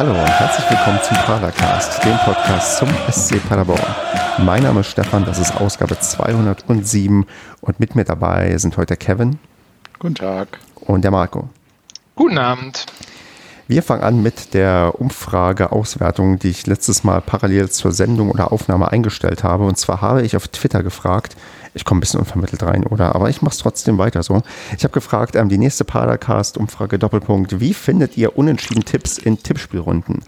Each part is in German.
Hallo und herzlich willkommen zum Padercast, dem Podcast zum SC Paderborn. Mein Name ist Stefan, das ist Ausgabe 207 und mit mir dabei sind heute Kevin. Guten Tag. Und der Marco. Guten Abend. Wir fangen an mit der Umfrage-Auswertung, die ich letztes Mal parallel zur Sendung oder Aufnahme eingestellt habe. Und zwar habe ich auf Twitter gefragt, ich komme ein bisschen unvermittelt rein, oder? Aber ich mache es trotzdem weiter so. Ich habe gefragt, ähm, die nächste Padercast-Umfrage Doppelpunkt, wie findet ihr unentschieden Tipps in Tippspielrunden?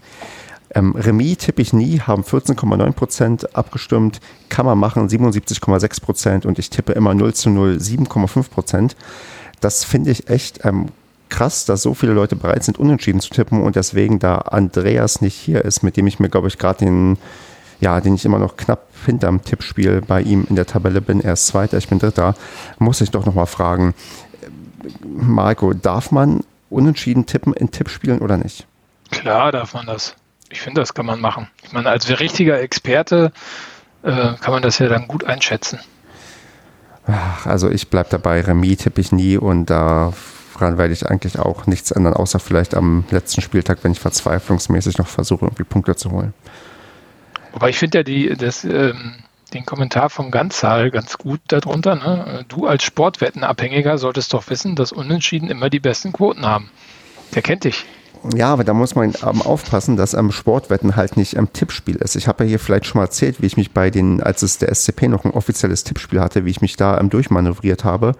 Ähm, Remis tippe ich nie, haben 14,9% abgestimmt, kann man machen 77,6% und ich tippe immer 0 zu 0, 7,5%. Das finde ich echt ähm, krass, dass so viele Leute bereit sind, unentschieden zu tippen und deswegen, da Andreas nicht hier ist, mit dem ich mir, glaube ich, gerade den ja, den ich immer noch knapp hinterm Tippspiel bei ihm in der Tabelle bin. Er ist Zweiter, ich bin Dritter. Muss ich doch nochmal fragen, Marco, darf man unentschieden tippen in Tippspielen oder nicht? Klar darf man das. Ich finde, das kann man machen. Ich meine, als richtiger Experte äh, kann man das ja dann gut einschätzen. Ach, also ich bleibe dabei, Remis tippe ich nie und daran werde ich eigentlich auch nichts ändern, außer vielleicht am letzten Spieltag, wenn ich verzweiflungsmäßig noch versuche, irgendwie Punkte zu holen. Wobei ich finde ja die, das, ähm, den Kommentar von Ganzzahl ganz gut darunter. Ne? Du als Sportwettenabhängiger solltest doch wissen, dass Unentschieden immer die besten Quoten haben. Der kennt dich. Ja, aber da muss man aufpassen, dass am Sportwetten halt nicht am Tippspiel ist. Ich habe ja hier vielleicht schon mal erzählt, wie ich mich bei den, als es der SCP noch ein offizielles Tippspiel hatte, wie ich mich da durchmanövriert habe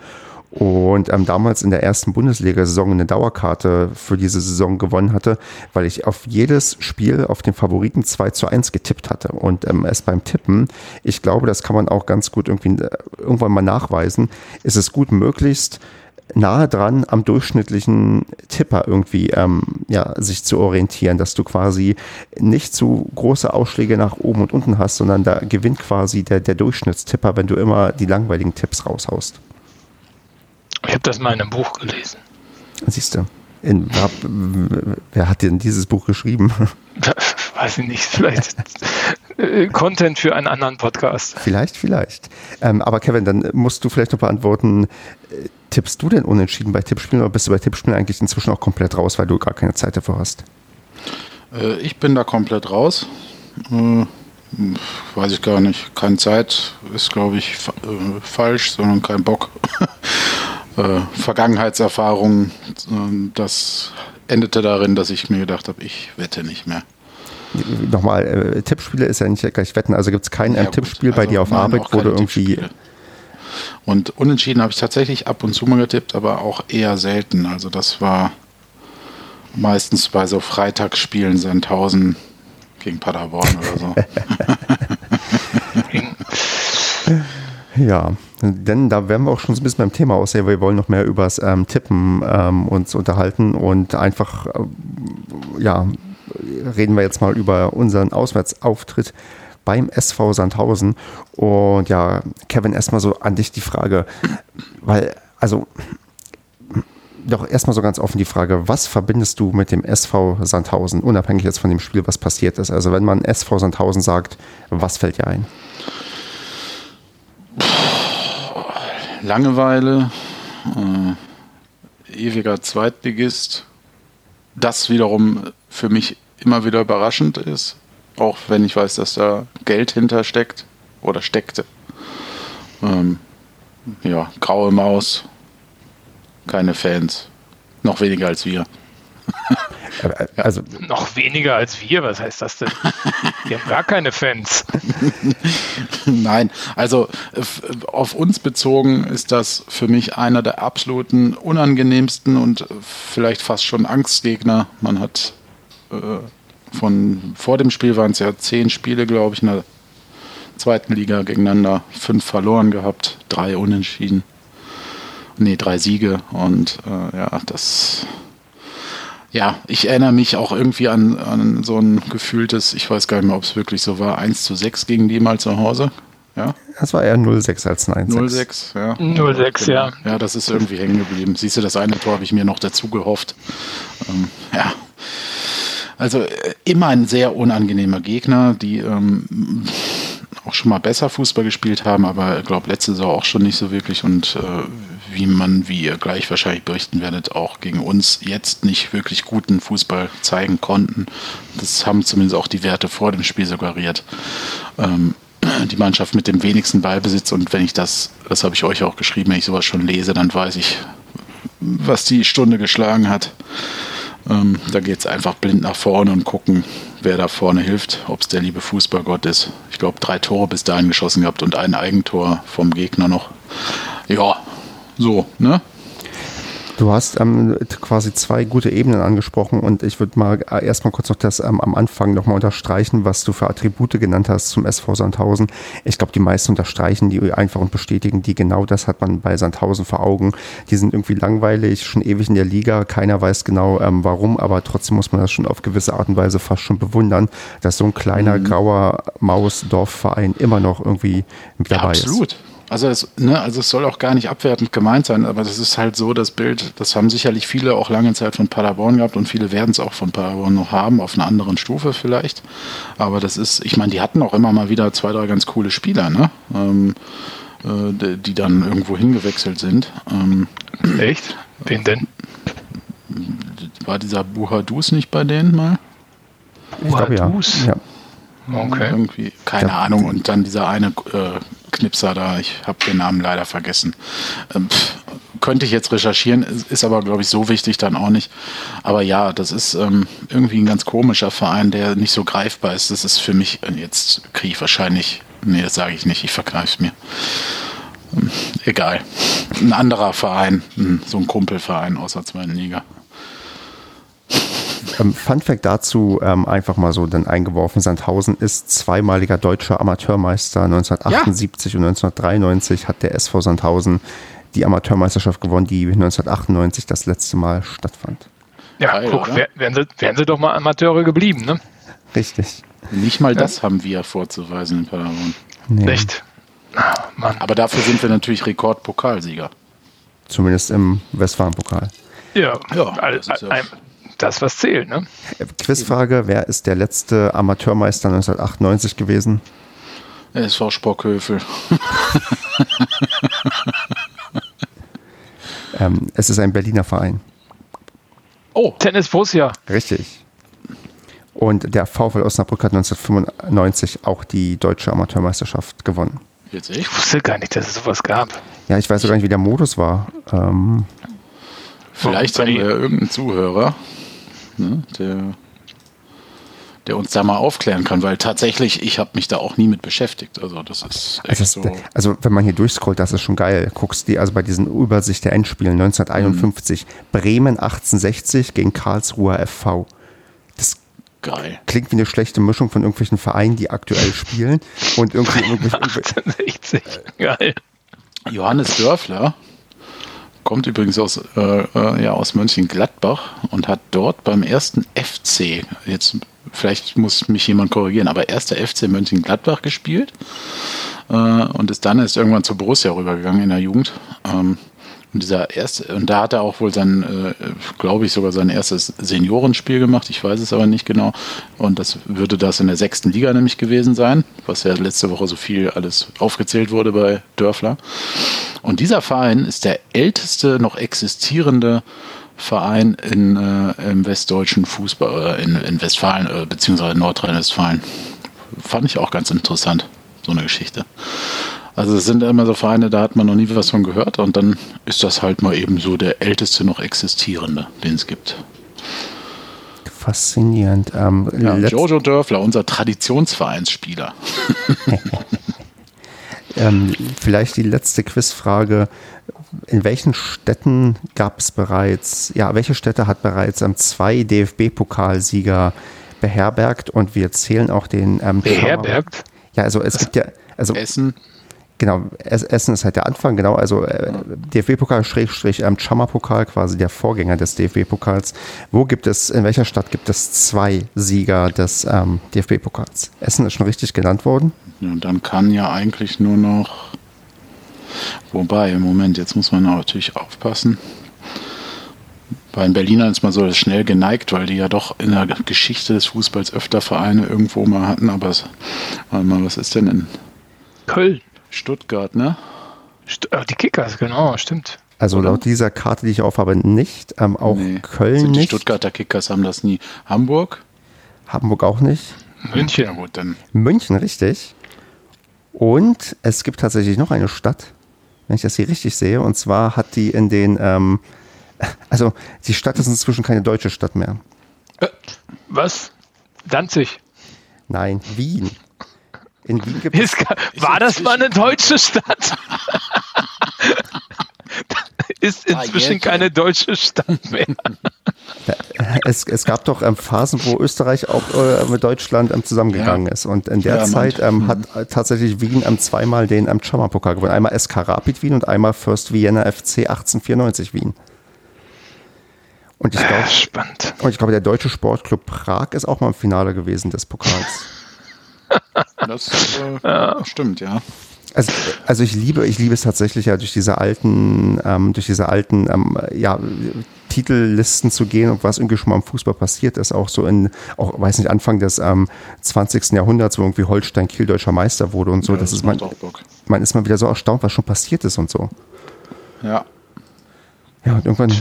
und ähm, damals in der ersten Bundesliga-Saison eine Dauerkarte für diese Saison gewonnen hatte, weil ich auf jedes Spiel auf den Favoriten 2 zu 1 getippt hatte. Und ähm, es beim Tippen, ich glaube, das kann man auch ganz gut irgendwie äh, irgendwann mal nachweisen, ist es gut möglichst nahe dran am durchschnittlichen Tipper irgendwie ähm, ja, sich zu orientieren, dass du quasi nicht zu große Ausschläge nach oben und unten hast, sondern da gewinnt quasi der, der Durchschnittstipper, wenn du immer die langweiligen Tipps raushaust. Ich habe das mal in einem Buch gelesen. Siehst du. In, wer hat denn dieses Buch geschrieben? Weiß ich nicht, vielleicht äh, Content für einen anderen Podcast. Vielleicht, vielleicht. Ähm, aber Kevin, dann musst du vielleicht noch beantworten, äh, tippst du denn unentschieden bei Tippspielen oder bist du bei Tippspielen eigentlich inzwischen auch komplett raus, weil du gar keine Zeit dafür hast? Äh, ich bin da komplett raus. Äh, weiß ich gar nicht. Keine Zeit ist, glaube ich, äh, falsch, sondern kein Bock. äh, Vergangenheitserfahrung. Äh, das endete darin, dass ich mir gedacht habe, ich wette nicht mehr. Nochmal, äh, Tippspiele ist ja nicht gleich Wetten. Also gibt es kein ja, Tippspiel also bei dir auf Arbeit, wo du irgendwie. Und unentschieden habe ich tatsächlich ab und zu mal getippt, aber auch eher selten. Also das war meistens bei so Freitagsspielen Sandhausen gegen Paderborn oder so. ja, denn da werden wir auch schon so ein bisschen beim Thema aussehen. Wir wollen noch mehr übers ähm, Tippen ähm, uns unterhalten und einfach, äh, ja, reden wir jetzt mal über unseren Auswärtsauftritt beim SV Sandhausen. Und ja, Kevin, erstmal so an dich die Frage, weil, also, doch erstmal so ganz offen die Frage, was verbindest du mit dem SV Sandhausen, unabhängig jetzt von dem Spiel, was passiert ist? Also, wenn man SV Sandhausen sagt, was fällt dir ein? Langeweile, äh, ewiger Zweitligist. Das wiederum für mich immer wieder überraschend ist, auch wenn ich weiß, dass da Geld hintersteckt oder steckte. Ähm, ja, graue Maus, keine Fans, noch weniger als wir. Also noch weniger als wir, was heißt das denn? Wir haben gar keine Fans. Nein, also auf uns bezogen ist das für mich einer der absoluten unangenehmsten und vielleicht fast schon Angstgegner. Man hat äh, von vor dem Spiel waren es ja zehn Spiele, glaube ich, in der zweiten Liga gegeneinander, fünf verloren gehabt, drei unentschieden. Nee, drei Siege und äh, ja, das ja, ich erinnere mich auch irgendwie an, an so ein gefühltes, ich weiß gar nicht mehr, ob es wirklich so war, 1 zu 6 gegen die mal zu Hause. Ja. Das war eher 0-6 als 9-6. 0-6, ja. 0-6, ja. Ja, das ist irgendwie hängen geblieben. Siehst du, das eine Tor habe ich mir noch dazu gehofft. Ähm, ja. Also äh, immer ein sehr unangenehmer Gegner, die ähm, auch schon mal besser Fußball gespielt haben, aber ich glaube letzte Saison auch schon nicht so wirklich und äh, wie man, wie ihr gleich wahrscheinlich berichten werdet, auch gegen uns jetzt nicht wirklich guten Fußball zeigen konnten. Das haben zumindest auch die Werte vor dem Spiel suggeriert. Ähm, die Mannschaft mit dem wenigsten Ballbesitz und wenn ich das, das habe ich euch auch geschrieben, wenn ich sowas schon lese, dann weiß ich, was die Stunde geschlagen hat. Ähm, da geht es einfach blind nach vorne und gucken, wer da vorne hilft, ob es der liebe Fußballgott ist. Ich glaube, drei Tore bis dahin geschossen gehabt und ein Eigentor vom Gegner noch. Ja, so, ne? Du hast ähm, quasi zwei gute Ebenen angesprochen und ich würde mal äh, erstmal kurz noch das ähm, am Anfang nochmal unterstreichen, was du für Attribute genannt hast zum SV Sandhausen. Ich glaube, die meisten unterstreichen die einfach und bestätigen die. Genau das hat man bei Sandhausen vor Augen. Die sind irgendwie langweilig, schon ewig in der Liga. Keiner weiß genau ähm, warum, aber trotzdem muss man das schon auf gewisse Art und Weise fast schon bewundern, dass so ein kleiner mhm. grauer Maus-Dorfverein immer noch irgendwie mit dabei ja, absolut. ist. Absolut. Also es, ne, also es soll auch gar nicht abwertend gemeint sein, aber das ist halt so das Bild, das haben sicherlich viele auch lange Zeit von Paderborn gehabt und viele werden es auch von Paderborn noch haben, auf einer anderen Stufe vielleicht. Aber das ist, ich meine, die hatten auch immer mal wieder zwei, drei ganz coole Spieler, ne? Ähm, äh, die dann irgendwo hingewechselt sind. Ähm, Echt? Wen denn? War dieser Buhadus nicht bei denen mal? Buhadus? Ja. Okay. Irgendwie, keine ja. Ahnung. Und dann dieser eine äh, Knipser da, ich habe den Namen leider vergessen. Ähm, pff, könnte ich jetzt recherchieren, ist aber, glaube ich, so wichtig dann auch nicht. Aber ja, das ist ähm, irgendwie ein ganz komischer Verein, der nicht so greifbar ist. Das ist für mich, äh, jetzt kriege ich wahrscheinlich, nee, das sage ich nicht, ich vergreife es mir. Ähm, egal. Ein anderer Verein, hm, so ein Kumpelverein aus der zweiten Liga. Ähm, Fun Fact dazu, ähm, einfach mal so dann eingeworfen, Sandhausen ist zweimaliger deutscher Amateurmeister. 1978 ja. und 1993 hat der SV Sandhausen die Amateurmeisterschaft gewonnen, die 1998 das letzte Mal stattfand. Ja, Geil, guck, wären sie, wären sie doch mal Amateure geblieben, ne? Richtig. Nicht mal das ja. haben wir vorzuweisen in Paderborn. Nee. Echt? Mann. Aber dafür sind wir natürlich Rekordpokalsieger. Zumindest im Westfalen-Pokal. Ja, ja, das ist ja das, was zählt. Ne? Quizfrage: Wer ist der letzte Amateurmeister 1998 gewesen? SV Spockhöfel. ähm, es ist ein Berliner Verein. Oh, Tennis Borussia. Richtig. Und der VfL Osnabrück hat 1995 auch die deutsche Amateurmeisterschaft gewonnen. Jetzt ich wusste gar nicht, dass es sowas gab. Ja, ich weiß sogar nicht, wie der Modus war. Ähm, Vielleicht haben wir ja irgendeinen Zuhörer, ne, der, der uns da mal aufklären kann, weil tatsächlich, ich habe mich da auch nie mit beschäftigt. Also das ist echt also, so. also wenn man hier durchscrollt, das ist schon geil. Guckst die, also bei diesen Übersicht der Endspielen 1951, mhm. Bremen 1860 gegen Karlsruher FV. Das Geil. Klingt wie eine schlechte Mischung von irgendwelchen Vereinen, die aktuell spielen und irgendwie 1860. Geil. Johannes Dörfler kommt übrigens aus, äh, äh, ja, aus Mönchengladbach und hat dort beim ersten FC, jetzt vielleicht muss mich jemand korrigieren, aber erster FC Mönchengladbach gespielt äh, und ist dann ist irgendwann zu Borussia rübergegangen in der Jugend. Ähm, und dieser erste, und da hat er auch wohl sein, äh, glaube ich, sogar sein erstes Seniorenspiel gemacht. Ich weiß es aber nicht genau. Und das würde das in der sechsten Liga nämlich gewesen sein, was ja letzte Woche so viel alles aufgezählt wurde bei Dörfler. Und dieser Verein ist der älteste noch existierende Verein in, äh, im westdeutschen Fußball, äh, in, in Westfalen, äh, beziehungsweise Nordrhein-Westfalen. Fand ich auch ganz interessant, so eine Geschichte. Also es sind immer so Vereine, da hat man noch nie was von gehört und dann ist das halt mal eben so der älteste noch existierende, den es gibt. Faszinierend. Ähm, ja, Jojo Dörfler, unser Traditionsvereinsspieler. ähm, vielleicht die letzte Quizfrage. In welchen Städten gab es bereits, ja, welche Städte hat bereits ähm, zwei DFB-Pokalsieger beherbergt und wir zählen auch den ähm, Beherbergt? Ja, also es gibt ja, also Essen. Genau, Essen ist halt der Anfang, genau, also äh, DFB-Pokal Schrägstrich ähm, Chammer-Pokal, quasi der Vorgänger des DFB-Pokals. Wo gibt es, in welcher Stadt gibt es zwei Sieger des ähm, DFB-Pokals? Essen ist schon richtig genannt worden. Ja, und dann kann ja eigentlich nur noch, wobei, im Moment, jetzt muss man natürlich aufpassen. Bei den Berlinern ist man so schnell geneigt, weil die ja doch in der Geschichte des Fußballs öfter Vereine irgendwo mal hatten, aber es, warte mal, was ist denn in Köln? Stuttgart, ne? St äh, die Kickers, genau, stimmt. Also Oder? laut dieser Karte, die ich aufhabe, nicht. Ähm, auch nee. Köln also die nicht. Die Stuttgarter Kickers haben das nie. Hamburg? Hamburg auch nicht. München. Ja gut, dann. München, richtig. Und es gibt tatsächlich noch eine Stadt, wenn ich das hier richtig sehe. Und zwar hat die in den, ähm, also die Stadt ist inzwischen keine deutsche Stadt mehr. Äh, was? Danzig? Nein, Wien. In Wien gibt es. War das mal eine deutsche Stadt? ist inzwischen keine deutsche Stadt mehr. Es, es gab doch ähm, Phasen, wo Österreich auch äh, mit Deutschland ähm, zusammengegangen ja. ist. Und in der ja, Zeit ähm, hat äh, tatsächlich Wien ähm, zweimal den ähm, Chama-Pokal gewonnen. Einmal SK Rapid Wien und einmal First Vienna FC 1894 Wien. Und ich glaube, Spannend. Und ich glaube, der deutsche Sportclub Prag ist auch mal im Finale gewesen des Pokals. Das äh, ja. stimmt, ja. Also, also ich liebe, ich liebe es tatsächlich ja durch diese alten, ähm, durch diese alten ähm, ja, Titellisten zu gehen und was irgendwie schon mal im Fußball passiert ist, auch so in, auch weiß nicht, Anfang des ähm, 20. Jahrhunderts, wo irgendwie Holstein Kiel deutscher Meister wurde und so. Ja, das, das ist man, man ist mal wieder so erstaunt, was schon passiert ist und so. Ja. Ja, und irgendwann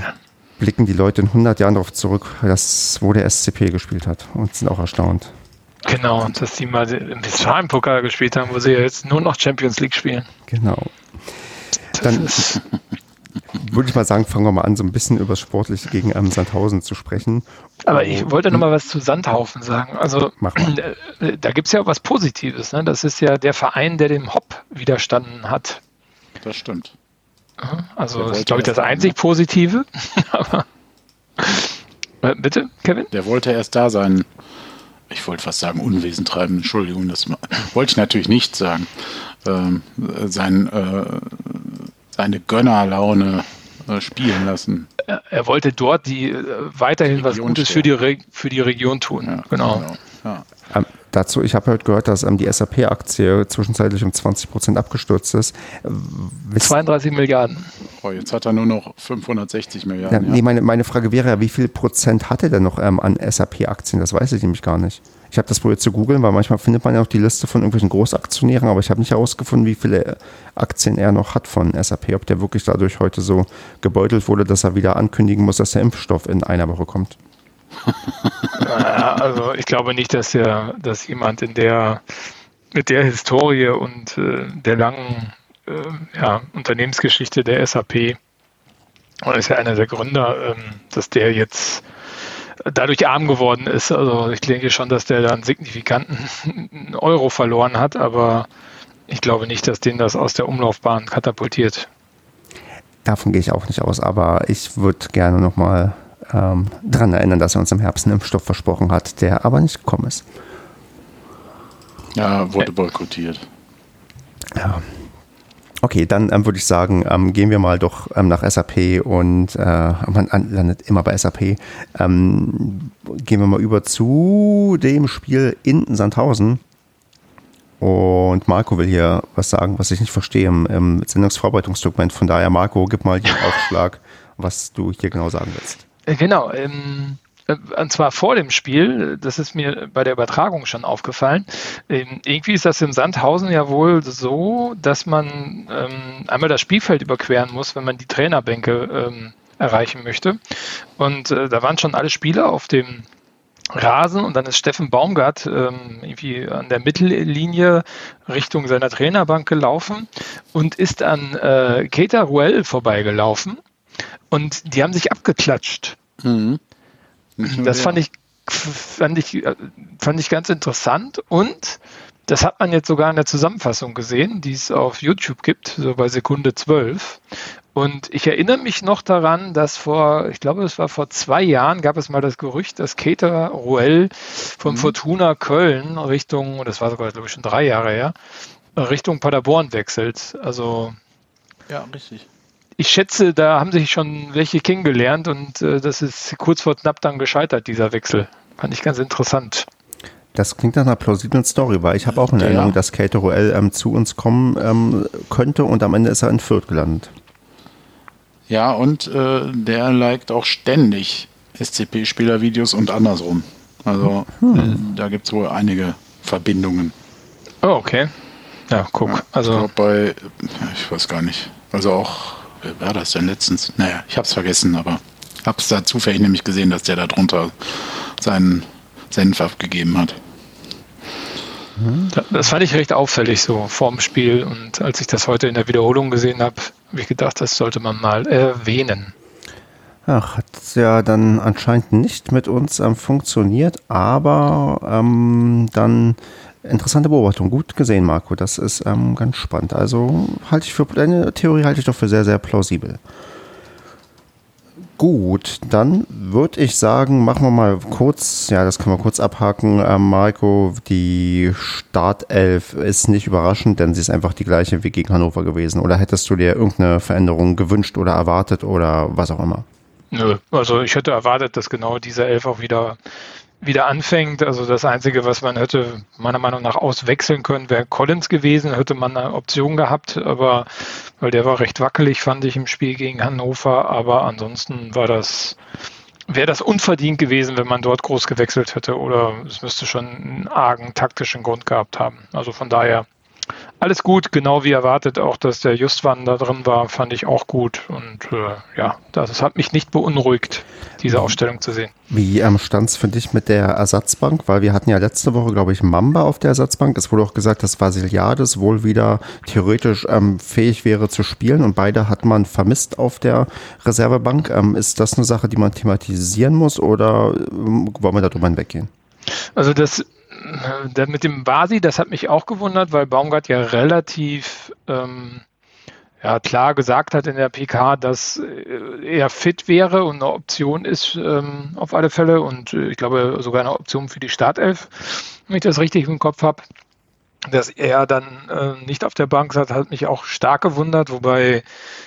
blicken die Leute in 100 Jahren darauf zurück, dass, wo der SCP gespielt hat und sind auch erstaunt. Genau, dass die mal im Westfalen-Pokal gespielt haben, wo sie jetzt nur noch Champions League spielen. Genau. Dann würde ich mal sagen, fangen wir mal an, so ein bisschen über das Sportliche gegen ähm, Sandhausen zu sprechen. Aber ich wollte noch mal was zu Sandhaufen sagen. Also äh, da gibt es ja auch was Positives. Ne? Das ist ja der Verein, der dem Hop widerstanden hat. Das stimmt. Also das ist, glaube ich, das einzig Positive. Aber äh, bitte, Kevin? Der wollte erst da sein ich wollte fast sagen, Unwesen treiben, Entschuldigung, das wollte ich natürlich nicht sagen, ähm, sein, äh, seine Gönnerlaune äh, spielen lassen. Er, er, wollte dort die äh, weiterhin die was Gutes für die, für die Region tun. Ja, genau. genau. Ja. Dazu, ich habe heute gehört, dass ähm, die SAP-Aktie zwischenzeitlich um 20 Prozent abgestürzt ist. Wiss 32 Milliarden. Oh, jetzt hat er nur noch 560 Milliarden. Ja, ja. Nee, meine, meine Frage wäre ja, wie viel Prozent hat er denn noch ähm, an SAP-Aktien? Das weiß ich nämlich gar nicht. Ich habe das probiert zu googeln, weil manchmal findet man ja auch die Liste von irgendwelchen Großaktionären, aber ich habe nicht herausgefunden, wie viele Aktien er noch hat von SAP, ob der wirklich dadurch heute so gebeutelt wurde, dass er wieder ankündigen muss, dass der Impfstoff in einer Woche kommt. Also ich glaube nicht, dass der, dass jemand in der mit der Historie und äh, der langen äh, ja, Unternehmensgeschichte der SAP und ist ja einer der Gründer, ähm, dass der jetzt dadurch arm geworden ist. Also ich denke schon, dass der da einen signifikanten Euro verloren hat, aber ich glaube nicht, dass den das aus der Umlaufbahn katapultiert. Davon gehe ich auch nicht aus, aber ich würde gerne nochmal ähm, daran erinnern, dass er uns im Herbst einen Impfstoff versprochen hat, der aber nicht gekommen ist. Ja, wurde boykottiert. Ja. Okay, dann ähm, würde ich sagen, ähm, gehen wir mal doch ähm, nach SAP und äh, man landet immer bei SAP. Ähm, gehen wir mal über zu dem Spiel in Sandhausen. Und Marco will hier was sagen, was ich nicht verstehe im, im Sendungsvorbereitungsdokument. Von daher, Marco, gib mal den Aufschlag, was du hier genau sagen willst. Äh, genau. Ähm, äh, und zwar vor dem Spiel, das ist mir bei der Übertragung schon aufgefallen. Ähm, irgendwie ist das im Sandhausen ja wohl so, dass man ähm, einmal das Spielfeld überqueren muss, wenn man die Trainerbänke ähm, erreichen möchte. Und äh, da waren schon alle Spieler auf dem Rasen und dann ist Steffen Baumgart ähm, irgendwie an der Mittellinie Richtung seiner Trainerbank gelaufen und ist an äh, Keita Ruel vorbeigelaufen und die haben sich abgeklatscht. Mhm. Das fand ich, fand, ich, fand ich ganz interessant und das hat man jetzt sogar in der Zusammenfassung gesehen, die es auf YouTube gibt, so bei Sekunde 12. Und ich erinnere mich noch daran, dass vor, ich glaube, es war vor zwei Jahren, gab es mal das Gerücht, dass Keter Ruel von mhm. Fortuna Köln Richtung, das war sogar, glaube ich, schon drei Jahre her, Richtung Paderborn wechselt. Also. Ja, richtig ich schätze, da haben sich schon welche kennengelernt und äh, das ist kurz vor knapp dann gescheitert, dieser Wechsel. Fand ich ganz interessant. Das klingt nach einer plausiblen Story, weil ich habe auch eine ja. Erinnerung, dass Kate Roel ähm, zu uns kommen ähm, könnte und am Ende ist er in Fürth gelandet. Ja, und äh, der liked auch ständig SCP-Spielervideos und andersrum. Also hm. äh, da gibt es wohl einige Verbindungen. Oh, okay. Ja, guck. Ja, also ich glaube bei, ich weiß gar nicht, also auch wer war das denn letztens? Naja, ich habe es vergessen, aber habe es da zufällig nämlich gesehen, dass der da drunter seinen Senf abgegeben hat. Das fand ich recht auffällig so vorm Spiel und als ich das heute in der Wiederholung gesehen habe, habe ich gedacht, das sollte man mal erwähnen. Ach, hat ja dann anscheinend nicht mit uns ähm, funktioniert, aber ähm, dann interessante Beobachtung. Gut gesehen, Marco. Das ist ähm, ganz spannend. Also halte ich für deine Theorie halte ich doch für sehr, sehr plausibel. Gut, dann würde ich sagen, machen wir mal kurz, ja, das können wir kurz abhaken. Ähm, Marco, die Startelf ist nicht überraschend, denn sie ist einfach die gleiche wie gegen Hannover gewesen. Oder hättest du dir irgendeine Veränderung gewünscht oder erwartet oder was auch immer? Nö, also ich hätte erwartet, dass genau diese Elf auch wieder wieder anfängt. Also das Einzige, was man hätte meiner Meinung nach auswechseln können, wäre Collins gewesen, hätte man eine Option gehabt, aber weil der war recht wackelig, fand ich im Spiel gegen Hannover. Aber ansonsten war das, wäre das unverdient gewesen, wenn man dort groß gewechselt hätte oder es müsste schon einen argen taktischen Grund gehabt haben. Also von daher alles gut, genau wie erwartet. Auch, dass der Justwan da drin war, fand ich auch gut. Und äh, ja, das hat mich nicht beunruhigt, diese Ausstellung zu sehen. Wie ähm, stand es für dich mit der Ersatzbank? Weil wir hatten ja letzte Woche, glaube ich, Mamba auf der Ersatzbank. Es wurde auch gesagt, dass Vasiliades wohl wieder theoretisch ähm, fähig wäre zu spielen und beide hat man vermisst auf der Reservebank. Ähm, ist das eine Sache, die man thematisieren muss oder ähm, wollen wir darüber hinweggehen? Also das der mit dem Basi, das hat mich auch gewundert, weil Baumgart ja relativ ähm, ja, klar gesagt hat in der PK, dass äh, er fit wäre und eine Option ist ähm, auf alle Fälle. Und äh, ich glaube sogar eine Option für die Startelf, wenn ich das richtig im Kopf habe dass er dann äh, nicht auf der Bank saß, hat mich auch stark gewundert, wobei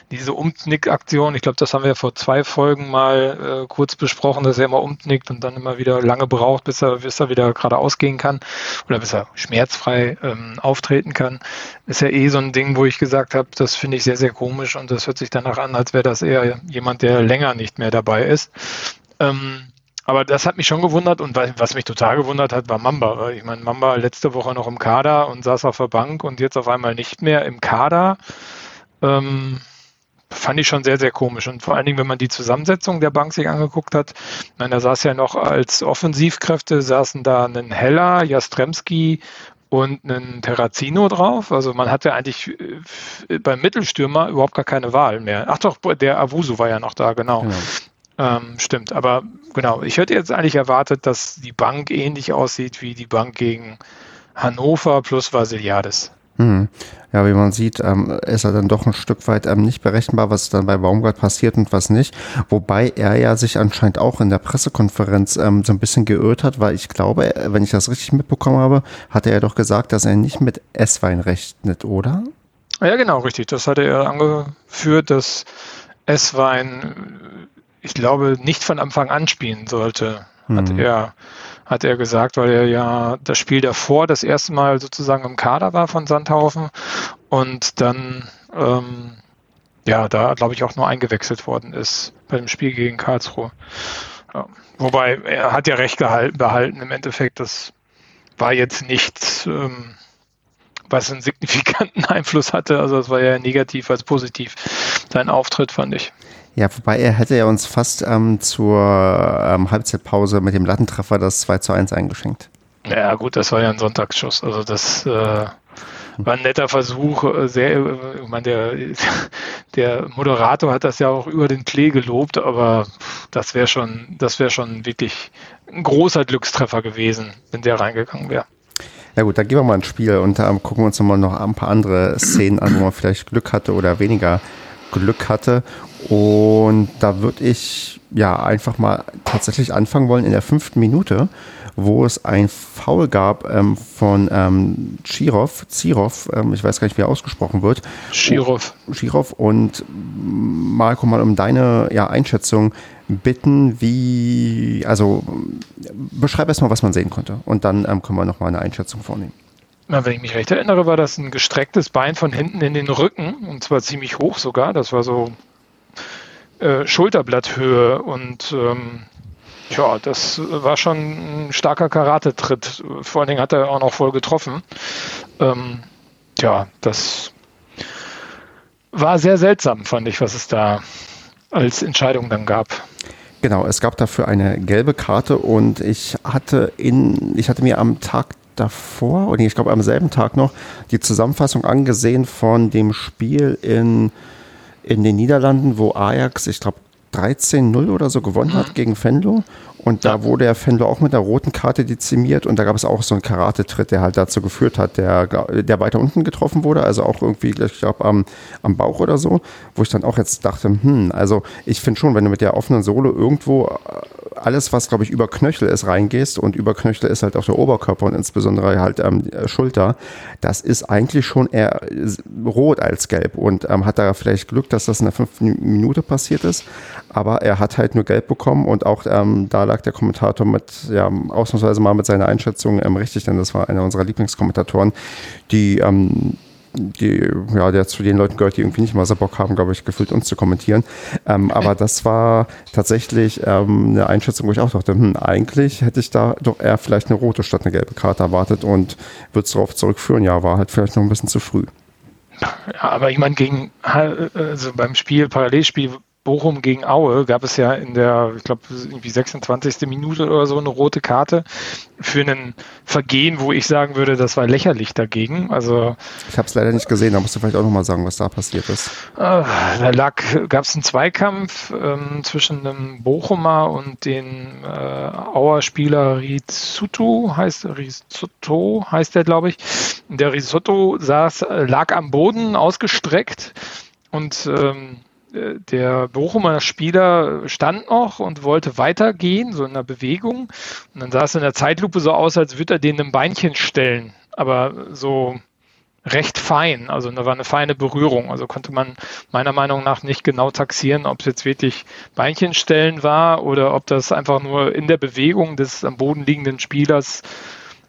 diese Umknick-Aktion, ich glaube, das haben wir vor zwei Folgen mal äh, kurz besprochen, dass er immer umknickt und dann immer wieder lange braucht, bis er, bis er wieder geradeaus gehen kann oder bis er schmerzfrei ähm, auftreten kann, ist ja eh so ein Ding, wo ich gesagt habe, das finde ich sehr, sehr komisch und das hört sich danach an, als wäre das eher jemand, der länger nicht mehr dabei ist. Ähm, aber das hat mich schon gewundert und was mich total gewundert hat, war Mamba. Ich meine, Mamba letzte Woche noch im Kader und saß auf der Bank und jetzt auf einmal nicht mehr im Kader. Ähm, fand ich schon sehr, sehr komisch. Und vor allen Dingen, wenn man die Zusammensetzung der Bank sich angeguckt hat, ich meine, da saß ja noch als Offensivkräfte, saßen da ein Heller, Jastremski und einen Terrazino drauf. Also man hatte eigentlich äh, beim Mittelstürmer überhaupt gar keine Wahl mehr. Ach doch, der Avuso war ja noch da, genau. genau. Ähm, stimmt, aber genau, ich hätte jetzt eigentlich erwartet, dass die Bank ähnlich aussieht wie die Bank gegen Hannover plus Vasiliades. Hm. Ja, wie man sieht, ähm, ist er dann doch ein Stück weit ähm, nicht berechenbar, was dann bei Baumgart passiert und was nicht. Wobei er ja sich anscheinend auch in der Pressekonferenz ähm, so ein bisschen geirrt hat, weil ich glaube, wenn ich das richtig mitbekommen habe, hat er ja doch gesagt, dass er nicht mit Esswein rechnet, oder? Ja, genau, richtig. Das hatte er angeführt, dass Esswein ich glaube, nicht von Anfang an spielen sollte, mhm. hat er hat er gesagt, weil er ja das Spiel davor das erste Mal sozusagen im Kader war von Sandhaufen und dann ähm, ja, da glaube ich auch nur eingewechselt worden ist bei dem Spiel gegen Karlsruhe. Ja. Wobei er hat ja recht gehalten, behalten im Endeffekt. Das war jetzt nichts, ähm, was einen signifikanten Einfluss hatte. Also es war ja negativ als positiv sein Auftritt, fand ich. Ja, wobei er hätte ja uns fast ähm, zur ähm, Halbzeitpause mit dem Lattentreffer das 2 zu 1 eingeschenkt. Ja, gut, das war ja ein Sonntagsschuss. Also das äh, war ein netter Versuch. Äh, sehr, äh, ich meine, der, der Moderator hat das ja auch über den Klee gelobt, aber das wäre schon, das wäre schon wirklich ein großer Glückstreffer gewesen, wenn der reingegangen wäre. Ja gut, dann gehen wir mal ins Spiel und ähm, gucken uns nochmal noch ein paar andere Szenen an, wo man vielleicht Glück hatte oder weniger Glück hatte. Und da würde ich ja einfach mal tatsächlich anfangen wollen in der fünften Minute, wo es ein Foul gab ähm, von ähm, Chirov, Zirov, ähm, ich weiß gar nicht, wie er ausgesprochen wird. Chirov. Chirov und Marco, mal um deine ja, Einschätzung bitten, wie, also beschreib erstmal, was man sehen konnte und dann ähm, können wir nochmal eine Einschätzung vornehmen. Wenn ich mich recht erinnere, war das ein gestrecktes Bein von hinten in den Rücken und zwar ziemlich hoch sogar. Das war so äh, Schulterblatthöhe und ähm, ja, das war schon ein starker Karate-Tritt. Vor allen Dingen hat er auch noch voll getroffen. Ähm, ja, das war sehr seltsam, fand ich, was es da als Entscheidung dann gab. Genau, es gab dafür eine gelbe Karte und ich hatte in, ich hatte mir am Tag davor, oder ich glaube am selben Tag noch, die Zusammenfassung angesehen von dem Spiel in, in den Niederlanden, wo Ajax, ich glaube, 13-0 oder so gewonnen hat mhm. gegen Fenlo. Und da wurde der Fenlo auch mit einer roten Karte dezimiert und da gab es auch so einen Karate-Tritt, der halt dazu geführt hat, der, der weiter unten getroffen wurde, also auch irgendwie, ich glaube, am, am Bauch oder so, wo ich dann auch jetzt dachte, hm, also ich finde schon, wenn du mit der offenen Sohle irgendwo äh, alles, was, glaube ich, über Knöchel ist, reingehst und über Knöchel ist halt auch der Oberkörper und insbesondere halt ähm, Schulter, das ist eigentlich schon eher rot als gelb und ähm, hat da vielleicht Glück, dass das in der fünften Minute passiert ist, aber er hat halt nur gelb bekommen und auch ähm, da lag der Kommentator mit, ja, ausnahmsweise mal mit seiner Einschätzung ähm, richtig, denn das war einer unserer Lieblingskommentatoren, die, ähm, die, ja, der zu den Leuten gehört, die irgendwie nicht mal so Bock haben, glaube ich, gefühlt uns zu kommentieren. Ähm, aber das war tatsächlich ähm, eine Einschätzung, wo ich auch dachte, hm, eigentlich hätte ich da doch eher vielleicht eine rote statt eine gelbe Karte erwartet und würde es darauf zurückführen, ja, war halt vielleicht noch ein bisschen zu früh. Ja, aber ich meine, gegen, also beim Spiel, Parallelspiel Bochum gegen Aue gab es ja in der, ich glaube, irgendwie 26. Minute oder so eine rote Karte für ein Vergehen, wo ich sagen würde, das war lächerlich dagegen. Also ich habe es leider nicht gesehen, da musst du vielleicht auch nochmal sagen, was da passiert ist. Äh, da lag, gab es einen Zweikampf ähm, zwischen einem Bochumer und den äh, Auer Spieler Rizzuto, heißt Rizzuto heißt der, glaube ich. Der Risotto saß, lag am Boden ausgestreckt und ähm, der Bochumer Spieler stand noch und wollte weitergehen, so in der Bewegung. Und dann sah es in der Zeitlupe so aus, als würde er den ein Beinchen stellen. Aber so recht fein. Also da war eine feine Berührung. Also konnte man meiner Meinung nach nicht genau taxieren, ob es jetzt wirklich Beinchenstellen war oder ob das einfach nur in der Bewegung des am Boden liegenden Spielers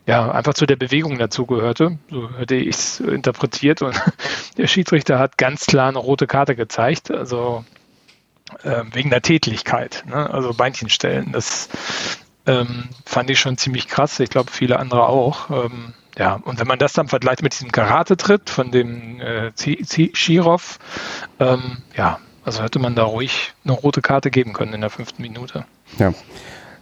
ja, einfach zu der Bewegung dazugehörte. So hätte ich es interpretiert. Und der Schiedsrichter hat ganz klar eine rote Karte gezeigt. Also äh, wegen der Tätlichkeit. Ne? Also Beinchen stellen. Das ähm, fand ich schon ziemlich krass. Ich glaube, viele andere auch. Ähm, ja, und wenn man das dann vergleicht mit diesem Karate-Tritt von dem äh, Shirov, ähm, ja, also hätte man da ruhig eine rote Karte geben können in der fünften Minute. Ja,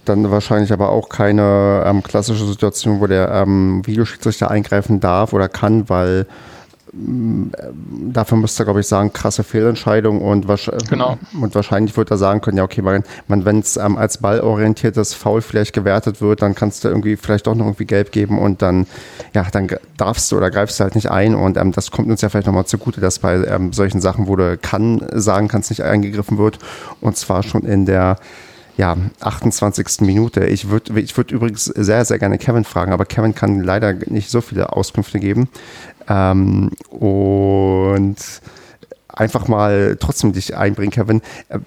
dann wahrscheinlich aber auch keine ähm, klassische Situation, wo der ähm, Videoschiedsrichter eingreifen darf oder kann, weil ähm, dafür müsste er, glaube ich, sagen, krasse Fehlentscheidung und, genau. und wahrscheinlich wird er sagen können, ja, okay, man, wenn es ähm, als ballorientiertes Foul vielleicht gewertet wird, dann kannst du irgendwie vielleicht doch noch irgendwie gelb geben und dann, ja, dann darfst du oder greifst du halt nicht ein und ähm, das kommt uns ja vielleicht nochmal zugute, dass bei solchen Sachen, wo du kann sagen kannst, nicht eingegriffen wird und zwar schon in der ja, 28. Minute. Ich würde ich würd übrigens sehr, sehr gerne Kevin fragen, aber Kevin kann leider nicht so viele Auskünfte geben. Ähm, und einfach mal trotzdem dich einbringen, Kevin. Äh,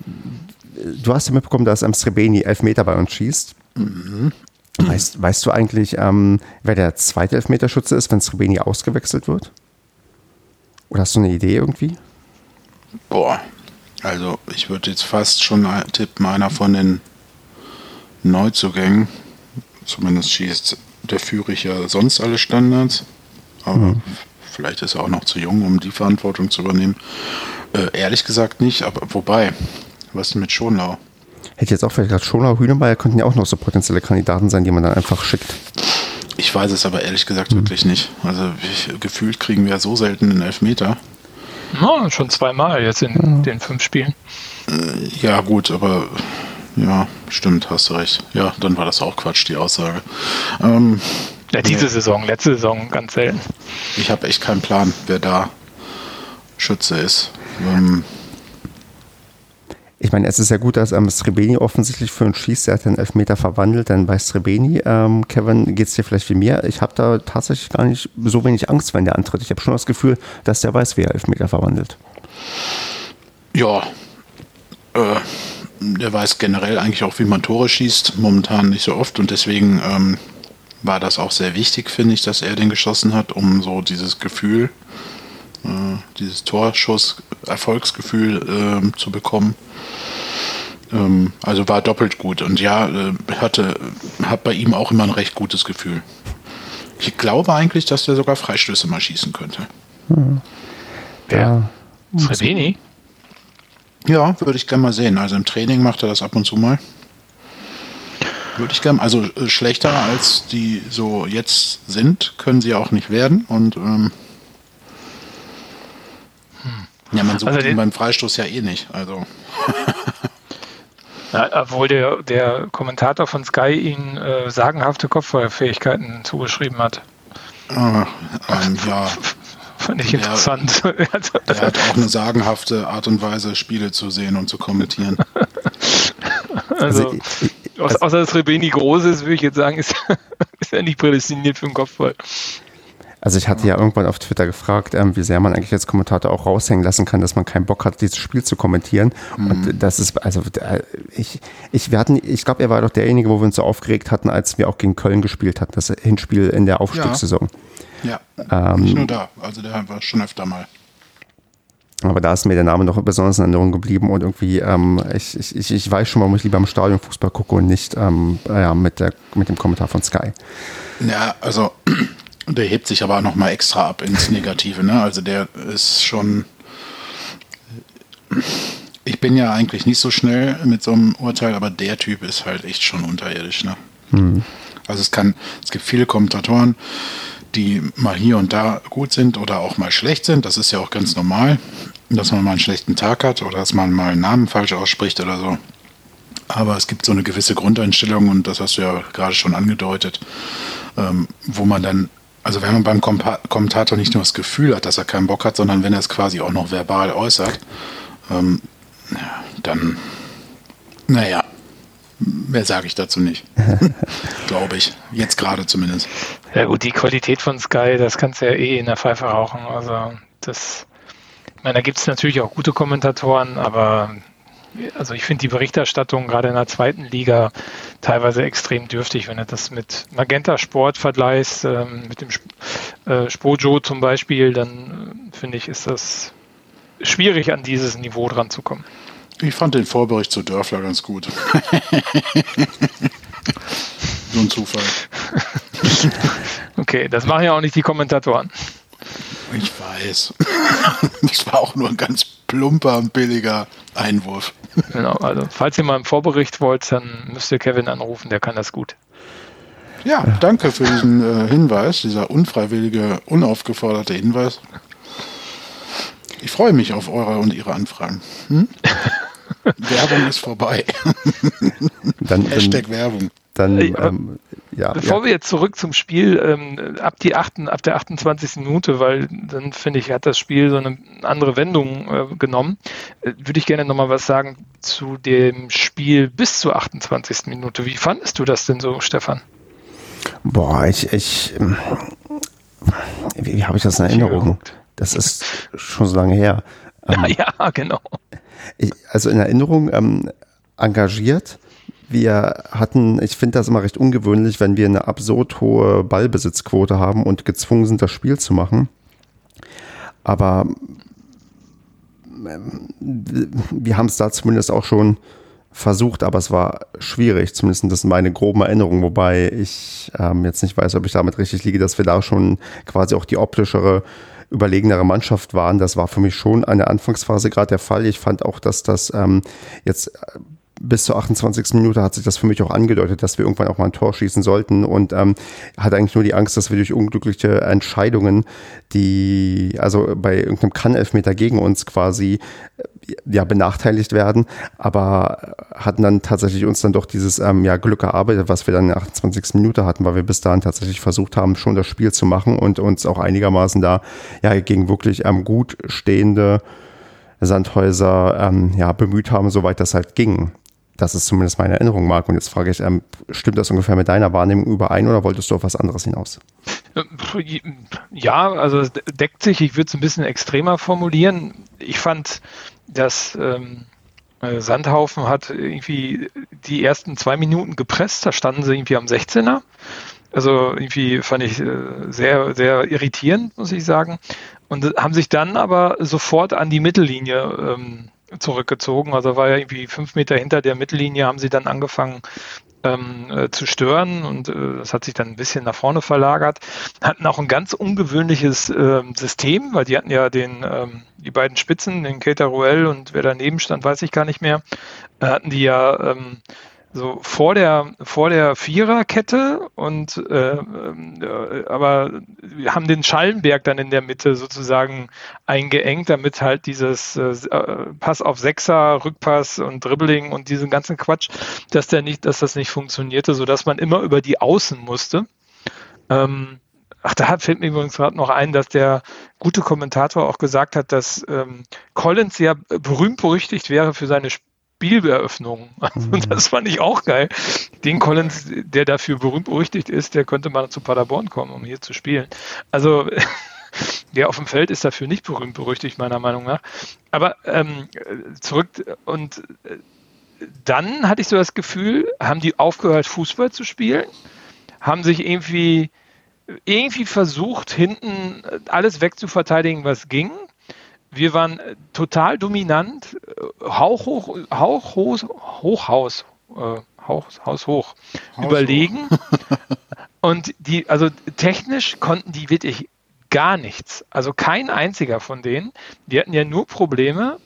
du hast ja mitbekommen, dass ähm, Srebeni Elfmeter bei uns schießt. Mhm. Weißt, weißt du eigentlich, ähm, wer der zweite Elfmeterschütze ist, wenn Srebeni ausgewechselt wird? Oder hast du eine Idee irgendwie? Boah, also ich würde jetzt fast schon tippen, einer von den Neuzugängen. Zumindest schießt der Führig ja sonst alle Standards. Aber mhm. vielleicht ist er auch noch zu jung, um die Verantwortung zu übernehmen. Äh, ehrlich gesagt nicht, aber wobei, was denn mit Schonlau? Hätte jetzt auch vielleicht gerade Schonlau, Hühnemeier könnten ja auch noch so potenzielle Kandidaten sein, die man dann einfach schickt. Ich weiß es aber ehrlich gesagt mhm. wirklich nicht. Also ich, gefühlt kriegen wir ja so selten einen Elfmeter. No, schon zweimal jetzt in ja. den fünf Spielen. Äh, ja, gut, aber ja, stimmt, hast du recht. Ja, dann war das auch Quatsch, die Aussage. Ähm, ja, diese nee. Saison, letzte Saison ganz selten. Ich habe echt keinen Plan, wer da Schütze ist. Ähm, ich meine, es ist ja gut, dass ähm, Srebeni offensichtlich für einen Schieß, der hat den Elfmeter verwandelt, denn bei Srebeni, ähm, Kevin, geht es dir vielleicht wie mir. Ich habe da tatsächlich gar nicht so wenig Angst, wenn der antritt. Ich habe schon das Gefühl, dass der weiß, wie er Elfmeter verwandelt. Ja, äh, der weiß generell eigentlich auch, wie man Tore schießt, momentan nicht so oft und deswegen ähm, war das auch sehr wichtig, finde ich, dass er den geschossen hat, um so dieses Gefühl, dieses Torschuss-Erfolgsgefühl äh, zu bekommen. Ähm, also war doppelt gut und ja, äh, hatte, hat bei ihm auch immer ein recht gutes Gefühl. Ich glaube eigentlich, dass der sogar Freistöße mal schießen könnte. Hm. Ja. Srebeni? Ja, würde ich gerne mal sehen. Also im Training macht er das ab und zu mal. Würde ich gerne, also äh, schlechter als die so jetzt sind, können sie auch nicht werden. Und ähm, ja, man sucht also ihn beim Freistoß ja eh nicht. Also. ja, obwohl der, der Kommentator von Sky ihn äh, sagenhafte Kopfballfähigkeiten zugeschrieben hat. Ah, ähm, ja. Fand ich interessant. Der, der hat auch eine sagenhafte Art und Weise, Spiele zu sehen und zu kommentieren. also, also außer dass Rebeni groß ist, würde ich jetzt sagen, ist, ist er nicht prädestiniert für den Kopfball. Also ich hatte ja irgendwann auf Twitter gefragt, ähm, wie sehr man eigentlich als Kommentator auch raushängen lassen kann, dass man keinen Bock hat, dieses Spiel zu kommentieren. Mhm. Und das ist, also äh, ich, ich, wir hatten, ich glaube, er war doch derjenige, wo wir uns so aufgeregt hatten, als wir auch gegen Köln gespielt hatten, das Hinspiel in der Aufstiegssaison. Ja, ja. Ähm, nicht nur da, also der war schon öfter mal. Aber da ist mir der Name noch besonders in Erinnerung geblieben und irgendwie, ähm, ich, ich, ich weiß schon, warum ich lieber im Stadion Fußball gucke und nicht ähm, ja, mit, der, mit dem Kommentar von Sky. Ja, also der hebt sich aber auch nochmal extra ab ins Negative. Ne? Also der ist schon. Ich bin ja eigentlich nicht so schnell mit so einem Urteil, aber der Typ ist halt echt schon unterirdisch. Ne? Mhm. Also es kann, es gibt viele Kommentatoren, die mal hier und da gut sind oder auch mal schlecht sind. Das ist ja auch ganz normal, dass man mal einen schlechten Tag hat oder dass man mal einen Namen falsch ausspricht oder so. Aber es gibt so eine gewisse Grundeinstellung und das hast du ja gerade schon angedeutet, ähm, wo man dann also wenn man beim Kommentator nicht nur das Gefühl hat, dass er keinen Bock hat, sondern wenn er es quasi auch noch verbal äußert, ähm, ja, dann, naja, mehr sage ich dazu nicht. Glaube ich. Jetzt gerade zumindest. Ja gut, die Qualität von Sky, das kannst du ja eh in der Pfeife rauchen. Also das, ich meine, da gibt es natürlich auch gute Kommentatoren, aber also ich finde die Berichterstattung gerade in der zweiten Liga teilweise extrem dürftig, wenn du das mit Magenta Sport vergleichst, ähm, mit dem äh, Spojo zum Beispiel, dann äh, finde ich, ist das schwierig, an dieses Niveau dran zu kommen. Ich fand den Vorbericht zu Dörfler ganz gut. so ein Zufall. okay, das machen ja auch nicht die Kommentatoren. Ich weiß. Das war auch nur ein ganz plumper und billiger Einwurf. Genau, also falls ihr mal einen Vorbericht wollt, dann müsst ihr Kevin anrufen, der kann das gut. Ja, danke für diesen äh, Hinweis, dieser unfreiwillige, unaufgeforderte Hinweis. Ich freue mich auf eure und ihre Anfragen. Hm? Werbung ist vorbei. Dann, Hashtag Werbung. Dann, ähm, ja, Bevor ja. wir jetzt zurück zum Spiel, ähm, ab, die 8, ab der 28. Minute, weil dann finde ich, hat das Spiel so eine andere Wendung äh, genommen, äh, würde ich gerne nochmal was sagen zu dem Spiel bis zur 28. Minute. Wie fandest du das denn so, Stefan? Boah, ich, ich ähm, wie, wie habe ich das in Erinnerung? Das ist schon so lange her. Ähm, ja, ja, genau. Ich, also in Erinnerung ähm, engagiert wir hatten, ich finde das immer recht ungewöhnlich, wenn wir eine absurd hohe Ballbesitzquote haben und gezwungen sind, das Spiel zu machen. Aber ähm, wir haben es da zumindest auch schon versucht, aber es war schwierig. Zumindest das sind meine groben Erinnerungen, wobei ich ähm, jetzt nicht weiß, ob ich damit richtig liege, dass wir da schon quasi auch die optischere überlegenere Mannschaft waren. Das war für mich schon eine Anfangsphase gerade der Fall. Ich fand auch, dass das ähm, jetzt bis zur 28. Minute hat sich das für mich auch angedeutet, dass wir irgendwann auch mal ein Tor schießen sollten und ähm, hatte eigentlich nur die Angst, dass wir durch unglückliche Entscheidungen, die also bei irgendeinem Kann-Elfmeter gegen uns quasi äh, ja benachteiligt werden, aber hatten dann tatsächlich uns dann doch dieses ähm, ja, Glück erarbeitet, was wir dann in der 28. Minute hatten, weil wir bis dahin tatsächlich versucht haben, schon das Spiel zu machen und uns auch einigermaßen da ja gegen wirklich ähm, gut stehende Sandhäuser ähm, ja, bemüht haben, soweit das halt ging. Das ist zumindest meine Erinnerung, Marc. Und jetzt frage ich, ähm, stimmt das ungefähr mit deiner Wahrnehmung überein oder wolltest du auf was anderes hinaus? Ja, also es deckt sich. Ich würde es ein bisschen extremer formulieren. Ich fand, dass ähm, äh, Sandhaufen hat irgendwie die ersten zwei Minuten gepresst. Da standen sie irgendwie am 16er. Also irgendwie fand ich äh, sehr, sehr irritierend, muss ich sagen. Und haben sich dann aber sofort an die Mittellinie ähm, zurückgezogen. Also war ja irgendwie fünf Meter hinter der Mittellinie, haben sie dann angefangen, ähm, äh, zu stören und äh, das hat sich dann ein bisschen nach vorne verlagert. Hatten auch ein ganz ungewöhnliches äh, System, weil die hatten ja den, ähm, die beiden Spitzen, den Keita Ruel und wer daneben stand, weiß ich gar nicht mehr, äh, hatten die ja ähm, so vor der vor der Viererkette und äh, äh, aber wir haben den Schallenberg dann in der Mitte sozusagen eingeengt, damit halt dieses äh, Pass auf Sechser, Rückpass und Dribbling und diesen ganzen Quatsch, dass der nicht, dass das nicht funktionierte, so dass man immer über die Außen musste. Ähm, Ach, da fällt mir übrigens gerade noch ein, dass der gute Kommentator auch gesagt hat, dass ähm, Collins ja berühmt berüchtigt wäre für seine Spieleröffnung. Also mhm. das fand ich auch geil. Den Collins, der dafür berühmt berüchtigt ist, der könnte mal zu Paderborn kommen, um hier zu spielen. Also der auf dem Feld ist dafür nicht berühmt berüchtigt, meiner Meinung nach. Aber ähm, zurück und äh, dann hatte ich so das Gefühl, haben die aufgehört, Fußball zu spielen, haben sich irgendwie irgendwie versucht, hinten alles wegzuverteidigen, was ging wir waren äh, total dominant, äh, Hauch hoch, Hauch hoch, Hochhaus, äh, Haus, Haus hoch, Haus überlegen. Hoch. und die, also technisch konnten die wirklich gar nichts. Also kein einziger von denen. Die hatten ja nur Probleme.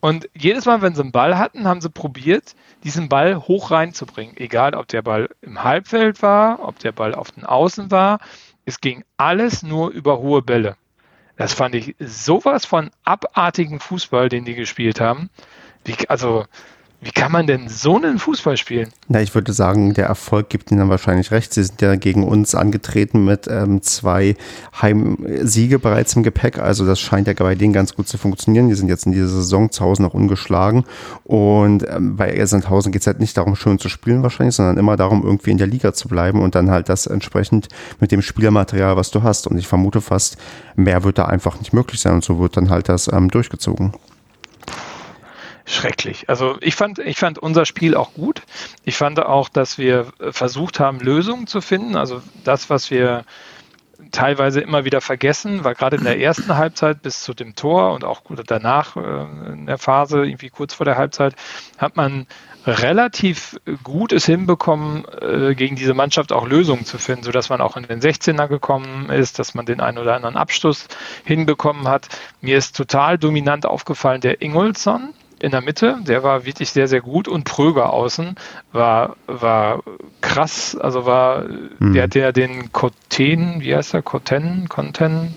Und jedes Mal, wenn sie einen Ball hatten, haben sie probiert, diesen Ball hoch reinzubringen. Egal, ob der Ball im Halbfeld war, ob der Ball auf den Außen war. Es ging alles nur über hohe Bälle. Das fand ich sowas von abartigen Fußball, den die gespielt haben. Wie, also wie kann man denn so einen Fußball spielen? Na, ich würde sagen, der Erfolg gibt ihnen dann wahrscheinlich recht. Sie sind ja gegen uns angetreten mit ähm, zwei Heimsiege bereits im Gepäck. Also das scheint ja bei denen ganz gut zu funktionieren. Die sind jetzt in dieser Saison zu Hause noch ungeschlagen. Und ähm, bei Ersendhausen geht es halt nicht darum, schön zu spielen wahrscheinlich, sondern immer darum, irgendwie in der Liga zu bleiben und dann halt das entsprechend mit dem Spielermaterial, was du hast. Und ich vermute fast, mehr wird da einfach nicht möglich sein. Und so wird dann halt das ähm, durchgezogen schrecklich. Also ich fand, ich fand unser Spiel auch gut. Ich fand auch, dass wir versucht haben, Lösungen zu finden. Also das, was wir teilweise immer wieder vergessen, war gerade in der ersten Halbzeit bis zu dem Tor und auch danach äh, in der Phase, irgendwie kurz vor der Halbzeit, hat man relativ gut es hinbekommen, äh, gegen diese Mannschaft auch Lösungen zu finden, sodass man auch in den 16er gekommen ist, dass man den einen oder anderen Abschluss hinbekommen hat. Mir ist total dominant aufgefallen der Ingolson, in der Mitte, der war wirklich sehr, sehr gut und Pröger außen war, war krass, also war, mhm. der hat ja den Coten, wie heißt der, Coten, Conten,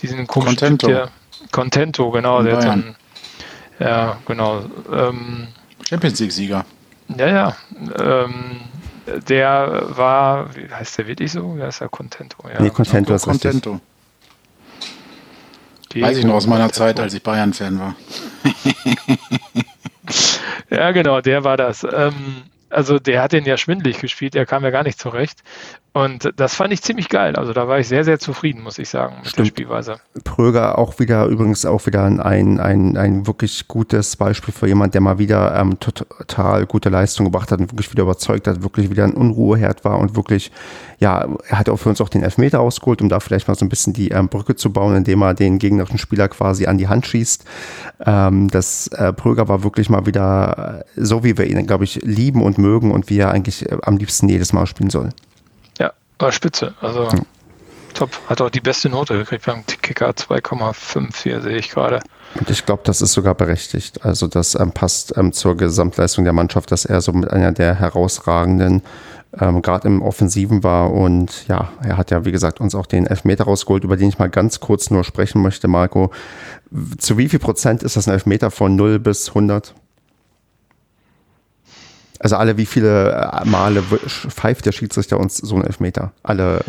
diesen komischen Contento. Typ, der, Contento, genau, der hat dann, ja, genau. Ähm, Champions League-Sieger. Ja, ja. Ähm, der war, wie heißt der wirklich so? Wie heißt der Contento? Ja. Nee, Contento ist Contento. Richtig. Weiß ich noch aus meiner Zeit, als ich Bayern-Fan war. ja, genau, der war das. Ähm, also der hat den ja schwindlig gespielt, der kam ja gar nicht zurecht. Und das fand ich ziemlich geil. Also da war ich sehr, sehr zufrieden, muss ich sagen, mit Stimmt. der Spielweise. Pröger auch wieder, übrigens auch wieder ein, ein, ein wirklich gutes Beispiel für jemand, der mal wieder ähm, total gute Leistung gebracht hat und wirklich wieder überzeugt hat, wirklich wieder ein Unruheherd war und wirklich, ja, er hat auch für uns auch den Elfmeter rausgeholt, um da vielleicht mal so ein bisschen die ähm, Brücke zu bauen, indem er den gegnerischen Spieler quasi an die Hand schießt. Ähm, das äh, Pröger war wirklich mal wieder äh, so, wie wir ihn, glaube ich, lieben und mögen und wie er eigentlich äh, am liebsten jedes Mal spielen soll. War spitze. Also hm. top. Hat auch die beste Note gekriegt beim Kicker 2,5 hier, sehe ich gerade. Und ich glaube, das ist sogar berechtigt. Also das ähm, passt ähm, zur Gesamtleistung der Mannschaft, dass er so mit einer der herausragenden ähm, gerade im Offensiven war. Und ja, er hat ja, wie gesagt, uns auch den Elfmeter rausgeholt, über den ich mal ganz kurz nur sprechen möchte, Marco. Zu wie viel Prozent ist das ein Elfmeter von 0 bis 100? Also alle wie viele äh, Male pfeift der Schiedsrichter uns so einen Elfmeter? Alle,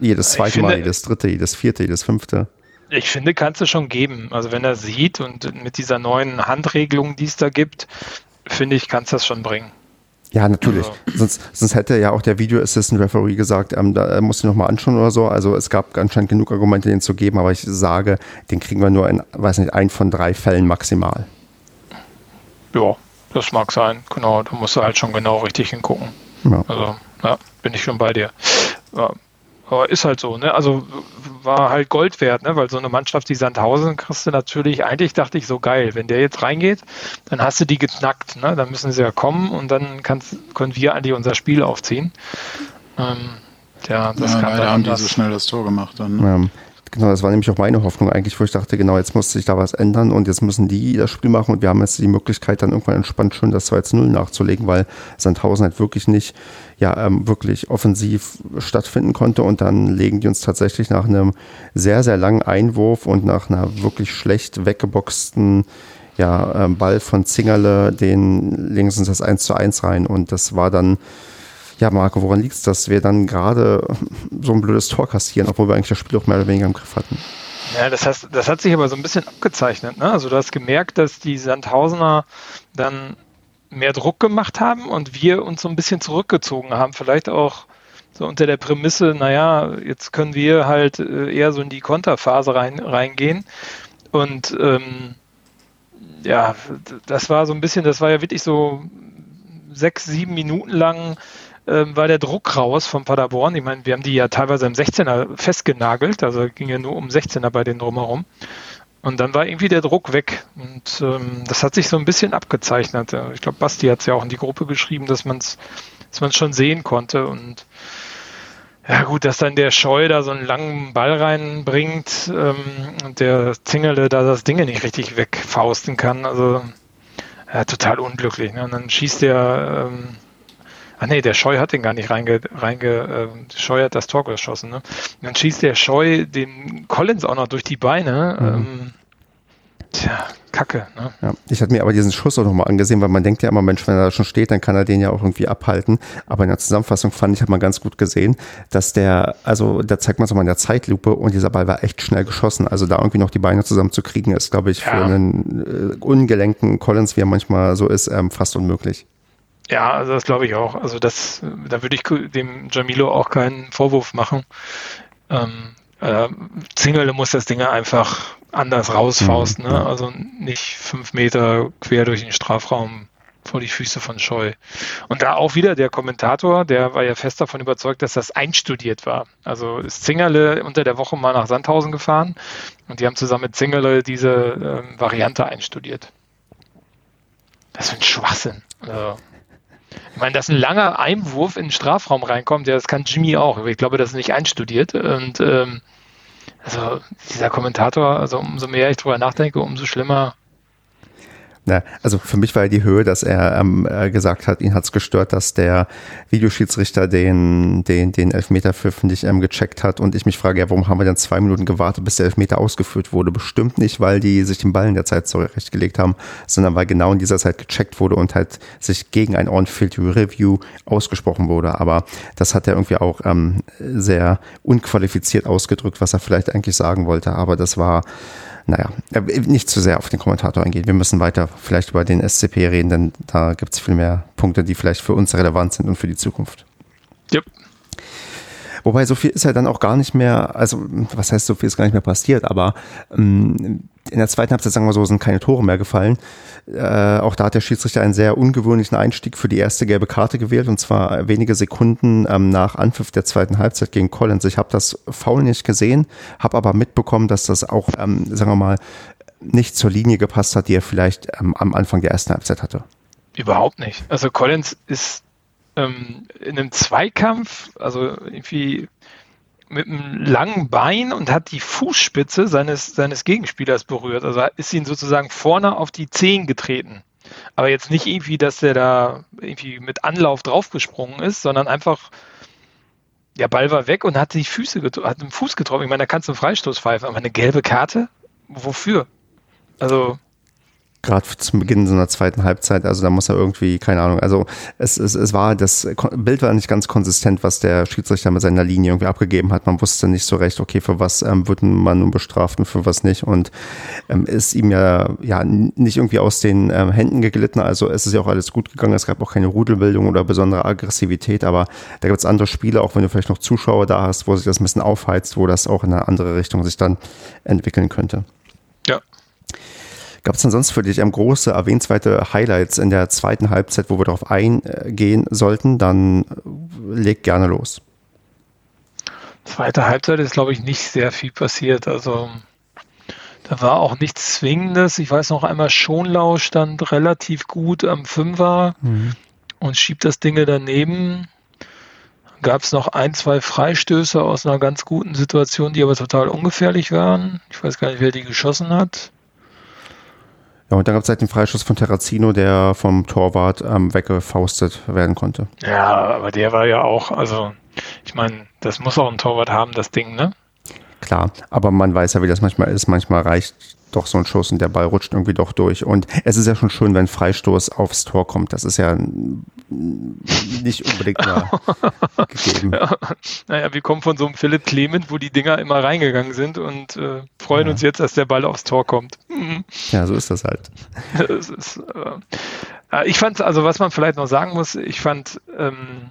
jedes zweite finde, Mal, jedes dritte, jedes vierte, jedes fünfte. Ich finde, kannst du schon geben. Also wenn er sieht und mit dieser neuen Handregelung, die es da gibt, finde ich, kannst du das schon bringen. Ja, natürlich. Also. Sonst, sonst hätte ja auch der Video Assistant Referee gesagt, ähm, da musst du nochmal anschauen oder so. Also es gab anscheinend genug Argumente, den zu geben, aber ich sage, den kriegen wir nur in, weiß nicht, ein von drei Fällen maximal. Ja, das mag sein, genau. Da musst du halt schon genau richtig hingucken. Ja. Also, ja, bin ich schon bei dir. Ja. Aber ist halt so, ne? Also war halt Gold wert, ne? Weil so eine Mannschaft wie Sandhausen kriegst du natürlich, eigentlich dachte ich so geil, wenn der jetzt reingeht, dann hast du die geknackt, ne? Dann müssen sie ja kommen und dann kannst, können wir eigentlich unser Spiel aufziehen. Ähm, ja, das ja, kann leider haben die so schnell das Tor gemacht dann. Ne? Ja. Genau, das war nämlich auch meine Hoffnung eigentlich, wo ich dachte, genau, jetzt muss sich da was ändern und jetzt müssen die das Spiel machen und wir haben jetzt die Möglichkeit, dann irgendwann entspannt schön das 2 0 nachzulegen, weil Sandhausen halt wirklich nicht, ja, ähm, wirklich offensiv stattfinden konnte und dann legen die uns tatsächlich nach einem sehr, sehr langen Einwurf und nach einer wirklich schlecht weggeboxten ja, ähm, Ball von Zingerle, den legen sie uns das 1 zu 1 rein und das war dann ja, Marco, woran liegt es, dass wir dann gerade so ein blödes Tor kassieren, obwohl wir eigentlich das Spiel auch mehr oder weniger im Griff hatten? Ja, das, heißt, das hat sich aber so ein bisschen abgezeichnet. Ne? Also du hast gemerkt, dass die Sandhausener dann mehr Druck gemacht haben und wir uns so ein bisschen zurückgezogen haben. Vielleicht auch so unter der Prämisse, naja, jetzt können wir halt äh, eher so in die Konterphase rein, reingehen. Und ähm, ja, das war so ein bisschen, das war ja wirklich so sechs, sieben Minuten lang ähm, war der Druck raus von Paderborn. Ich meine, wir haben die ja teilweise im 16er festgenagelt, also ging ja nur um 16er bei denen drumherum. Und dann war irgendwie der Druck weg. Und ähm, das hat sich so ein bisschen abgezeichnet. Ich glaube, Basti hat es ja auch in die Gruppe geschrieben, dass man es dass schon sehen konnte. Und ja gut, dass dann der Scheu da so einen langen Ball reinbringt ähm, und der Zingele da das Ding nicht richtig wegfausten kann. Also ja, total unglücklich. Ne? Und dann schießt der ähm, Ach nee, der Scheu hat den gar nicht reinge, reinge äh, Scheu hat das Tor geschossen, ne? Und dann schießt der Scheu den Collins auch noch durch die Beine. Mhm. Ähm, tja, Kacke, ne? Ja, ich hatte mir aber diesen Schuss auch nochmal angesehen, weil man denkt ja immer, Mensch, wenn er da schon steht, dann kann er den ja auch irgendwie abhalten. Aber in der Zusammenfassung fand ich, hat man ganz gut gesehen, dass der, also da zeigt man es mal in der Zeitlupe und dieser Ball war echt schnell geschossen. Also da irgendwie noch die Beine zusammenzukriegen, ist, glaube ich, für ja. einen äh, ungelenken Collins, wie er manchmal so ist, ähm, fast unmöglich. Ja, also das glaube ich auch. Also das, da würde ich dem Jamilo auch keinen Vorwurf machen. Ähm, äh, Zingerle muss das Ding einfach anders rausfausten, mhm. ne? also nicht fünf Meter quer durch den Strafraum vor die Füße von Scheu. Und da auch wieder der Kommentator, der war ja fest davon überzeugt, dass das einstudiert war. Also ist Zingerle unter der Woche mal nach Sandhausen gefahren und die haben zusammen mit Zingerle diese ähm, Variante einstudiert. Das ist ein Schwachsinn. Also, ich meine, dass ein langer Einwurf in den Strafraum reinkommt, ja, das kann Jimmy auch. Ich glaube, das ist nicht einstudiert. Und ähm, also dieser Kommentator, also umso mehr ich drüber nachdenke, umso schlimmer na, also für mich war ja die Höhe, dass er ähm, äh, gesagt hat, ihn hat's gestört, dass der Videoschiedsrichter den, den, den Elfmeterpfiff nicht ähm, gecheckt hat. Und ich mich frage, ja, warum haben wir dann zwei Minuten gewartet, bis der Elfmeter ausgeführt wurde? Bestimmt nicht, weil die sich den Ball in der Zeit zurechtgelegt haben, sondern weil genau in dieser Zeit gecheckt wurde und halt sich gegen ein On-Field Review ausgesprochen wurde. Aber das hat er irgendwie auch ähm, sehr unqualifiziert ausgedrückt, was er vielleicht eigentlich sagen wollte. Aber das war naja, äh, nicht zu sehr auf den Kommentator eingehen. Wir müssen weiter vielleicht über den SCP reden, denn da gibt es viel mehr Punkte, die vielleicht für uns relevant sind und für die Zukunft. Yep. Wobei so viel ist ja dann auch gar nicht mehr, also was heißt so viel ist gar nicht mehr passiert, aber ähm, in der zweiten Halbzeit, sagen wir so, sind keine Tore mehr gefallen. Äh, auch da hat der Schiedsrichter einen sehr ungewöhnlichen Einstieg für die erste gelbe Karte gewählt und zwar wenige Sekunden ähm, nach Anpfiff der zweiten Halbzeit gegen Collins. Ich habe das Foul nicht gesehen, habe aber mitbekommen, dass das auch, ähm, sagen wir mal, nicht zur Linie gepasst hat, die er vielleicht ähm, am Anfang der ersten Halbzeit hatte. Überhaupt nicht. Also Collins ist ähm, in einem Zweikampf, also irgendwie mit einem langen Bein und hat die Fußspitze seines, seines Gegenspielers berührt. Also ist ihn sozusagen vorne auf die Zehen getreten. Aber jetzt nicht irgendwie, dass der da irgendwie mit Anlauf draufgesprungen ist, sondern einfach, der Ball war weg und hat die Füße hat den Fuß getroffen. Ich meine, da kannst du einen Freistoß pfeifen, aber eine gelbe Karte? Wofür? Also, gerade zum Beginn so einer zweiten Halbzeit. Also da muss er irgendwie, keine Ahnung, also es, es, es war, das Bild war nicht ganz konsistent, was der Schiedsrichter mit seiner Linie irgendwie abgegeben hat. Man wusste nicht so recht, okay, für was ähm, wird man nun bestraft und für was nicht. Und ähm, ist ihm ja, ja nicht irgendwie aus den ähm, Händen geglitten. Also es ist ja auch alles gut gegangen. Es gab auch keine Rudelbildung oder besondere Aggressivität, aber da gibt es andere Spiele, auch wenn du vielleicht noch Zuschauer da hast, wo sich das ein bisschen aufheizt, wo das auch in eine andere Richtung sich dann entwickeln könnte. Gab es denn sonst für dich ähm, große, erwähnenswerte Highlights in der zweiten Halbzeit, wo wir darauf eingehen sollten? Dann äh, leg gerne los. Zweite Halbzeit ist, glaube ich, nicht sehr viel passiert. Also da war auch nichts Zwingendes. Ich weiß noch einmal, Schonlau stand relativ gut am Fünfer mhm. und schiebt das Ding daneben. Gab es noch ein, zwei Freistöße aus einer ganz guten Situation, die aber total ungefährlich waren. Ich weiß gar nicht, wer die geschossen hat. Ja, und dann gab es halt den Freischuss von Terrazino, der vom Torwart ähm, weggefaustet werden konnte. Ja, aber der war ja auch, also ich meine, das muss auch ein Torwart haben, das Ding, ne? Klar, aber man weiß ja, wie das manchmal ist. Manchmal reicht doch so ein Schuss und der Ball rutscht irgendwie doch durch. Und es ist ja schon schön, wenn Freistoß aufs Tor kommt. Das ist ja nicht unbedingt mal gegeben. Ja. Naja, wir kommen von so einem Philipp Clement, wo die Dinger immer reingegangen sind und äh, freuen ja. uns jetzt, dass der Ball aufs Tor kommt. Mhm. Ja, so ist das halt. Das ist, äh, ich fand, also was man vielleicht noch sagen muss, ich fand, ähm,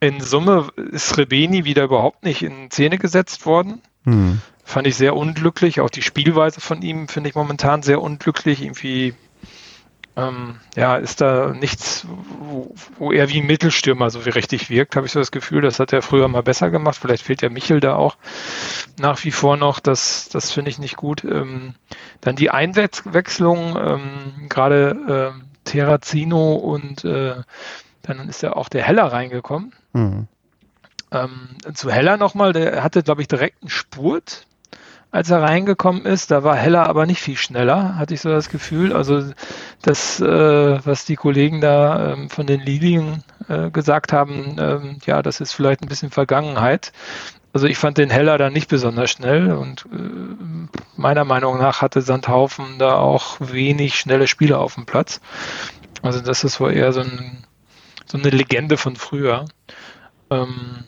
in Summe ist Rebeni wieder überhaupt nicht in Szene gesetzt worden. Hm. Fand ich sehr unglücklich. Auch die Spielweise von ihm finde ich momentan sehr unglücklich. Irgendwie, ähm, ja, ist da nichts, wo, wo, er wie ein Mittelstürmer so wie richtig wirkt, habe ich so das Gefühl. Das hat er früher mal besser gemacht. Vielleicht fehlt der Michel da auch nach wie vor noch. Das, das finde ich nicht gut. Ähm, dann die Einwechslung, ähm, gerade äh, Terrazino und äh, dann ist ja auch der Heller reingekommen. Mhm. Ähm, zu Heller nochmal, der hatte, glaube ich, direkt einen Spurt, als er reingekommen ist. Da war Heller aber nicht viel schneller, hatte ich so das Gefühl. Also das, äh, was die Kollegen da ähm, von den Lilien äh, gesagt haben, ähm, ja, das ist vielleicht ein bisschen Vergangenheit. Also ich fand den Heller da nicht besonders schnell und äh, meiner Meinung nach hatte Sandhaufen da auch wenig schnelle Spieler auf dem Platz. Also das ist wohl eher so, ein, so eine Legende von früher. Ähm,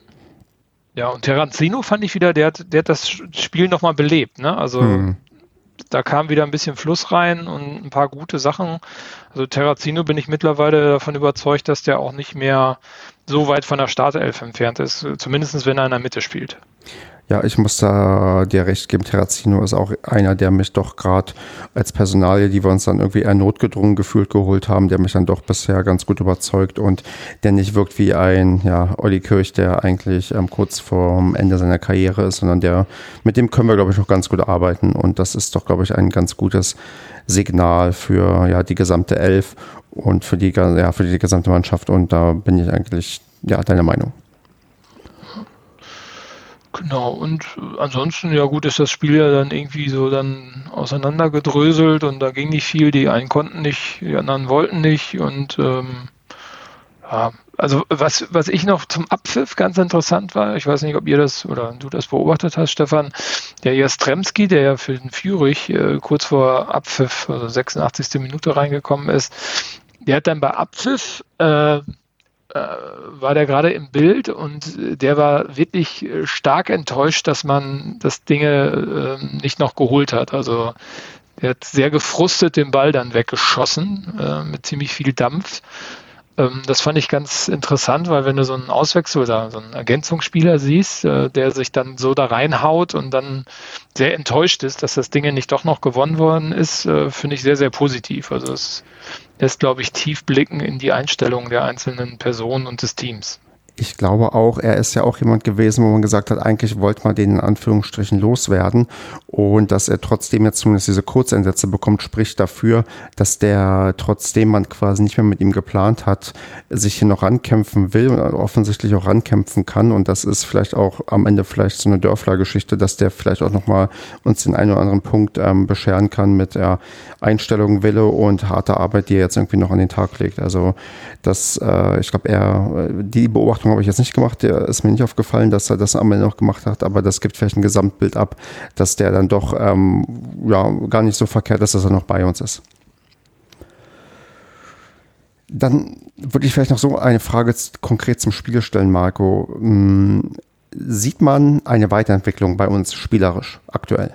ja, und Terranzino fand ich wieder, der hat, der hat das Spiel nochmal belebt. Ne? Also hm. da kam wieder ein bisschen Fluss rein und ein paar gute Sachen. Also Terrazino bin ich mittlerweile davon überzeugt, dass der auch nicht mehr so weit von der Startelf entfernt ist. Zumindest wenn er in der Mitte spielt. Ja, ich muss da dir recht geben. Terrazino ist auch einer, der mich doch gerade als Personalie, die wir uns dann irgendwie eher notgedrungen gefühlt geholt haben, der mich dann doch bisher ganz gut überzeugt und der nicht wirkt wie ein ja, Olli Kirch, der eigentlich ähm, kurz vorm Ende seiner Karriere ist, sondern der, mit dem können wir, glaube ich, noch ganz gut arbeiten. Und das ist doch, glaube ich, ein ganz gutes Signal für ja, die gesamte Elf und für die, ja, für die gesamte Mannschaft. Und da bin ich eigentlich ja, deiner Meinung. Genau, und ansonsten, ja gut, ist das Spiel ja dann irgendwie so dann auseinandergedröselt und da ging nicht viel, die einen konnten nicht, die anderen wollten nicht und ähm, ja, also was, was ich noch zum Abpfiff ganz interessant war, ich weiß nicht, ob ihr das oder du das beobachtet hast, Stefan, der Jastremski, der ja für den Fürich äh, kurz vor Abpfiff, also 86. Minute reingekommen ist, der hat dann bei Abpfiff äh, äh, war der gerade im Bild und der war wirklich stark enttäuscht, dass man das Dinge äh, nicht noch geholt hat. Also der hat sehr gefrustet den Ball dann weggeschossen äh, mit ziemlich viel Dampf. Ähm, das fand ich ganz interessant, weil wenn du so einen Auswechsel oder so einen Ergänzungsspieler siehst, äh, der sich dann so da reinhaut und dann sehr enttäuscht ist, dass das Ding nicht doch noch gewonnen worden ist, äh, finde ich sehr, sehr positiv. Also es lässt, glaube ich, tief blicken in die Einstellung der einzelnen Personen und des Teams ich glaube auch, er ist ja auch jemand gewesen, wo man gesagt hat, eigentlich wollte man den in Anführungsstrichen loswerden. Und dass er trotzdem jetzt zumindest diese Kurzeinsätze bekommt, spricht dafür, dass der, trotzdem man quasi nicht mehr mit ihm geplant hat, sich hier noch rankämpfen will und offensichtlich auch rankämpfen kann. Und das ist vielleicht auch am Ende vielleicht so eine Dörfler-Geschichte, dass der vielleicht auch nochmal uns den einen oder anderen Punkt ähm, bescheren kann mit der Einstellung, Wille und harter Arbeit, die er jetzt irgendwie noch an den Tag legt. Also das, äh, ich glaube, er, die Beobachtung habe ich jetzt nicht gemacht, der ist mir nicht aufgefallen, dass er das am Ende noch gemacht hat, aber das gibt vielleicht ein Gesamtbild ab, dass der dann doch ähm, ja, gar nicht so verkehrt ist, dass er noch bei uns ist. Dann würde ich vielleicht noch so eine Frage konkret zum Spiel stellen, Marco. Hm, sieht man eine Weiterentwicklung bei uns spielerisch aktuell?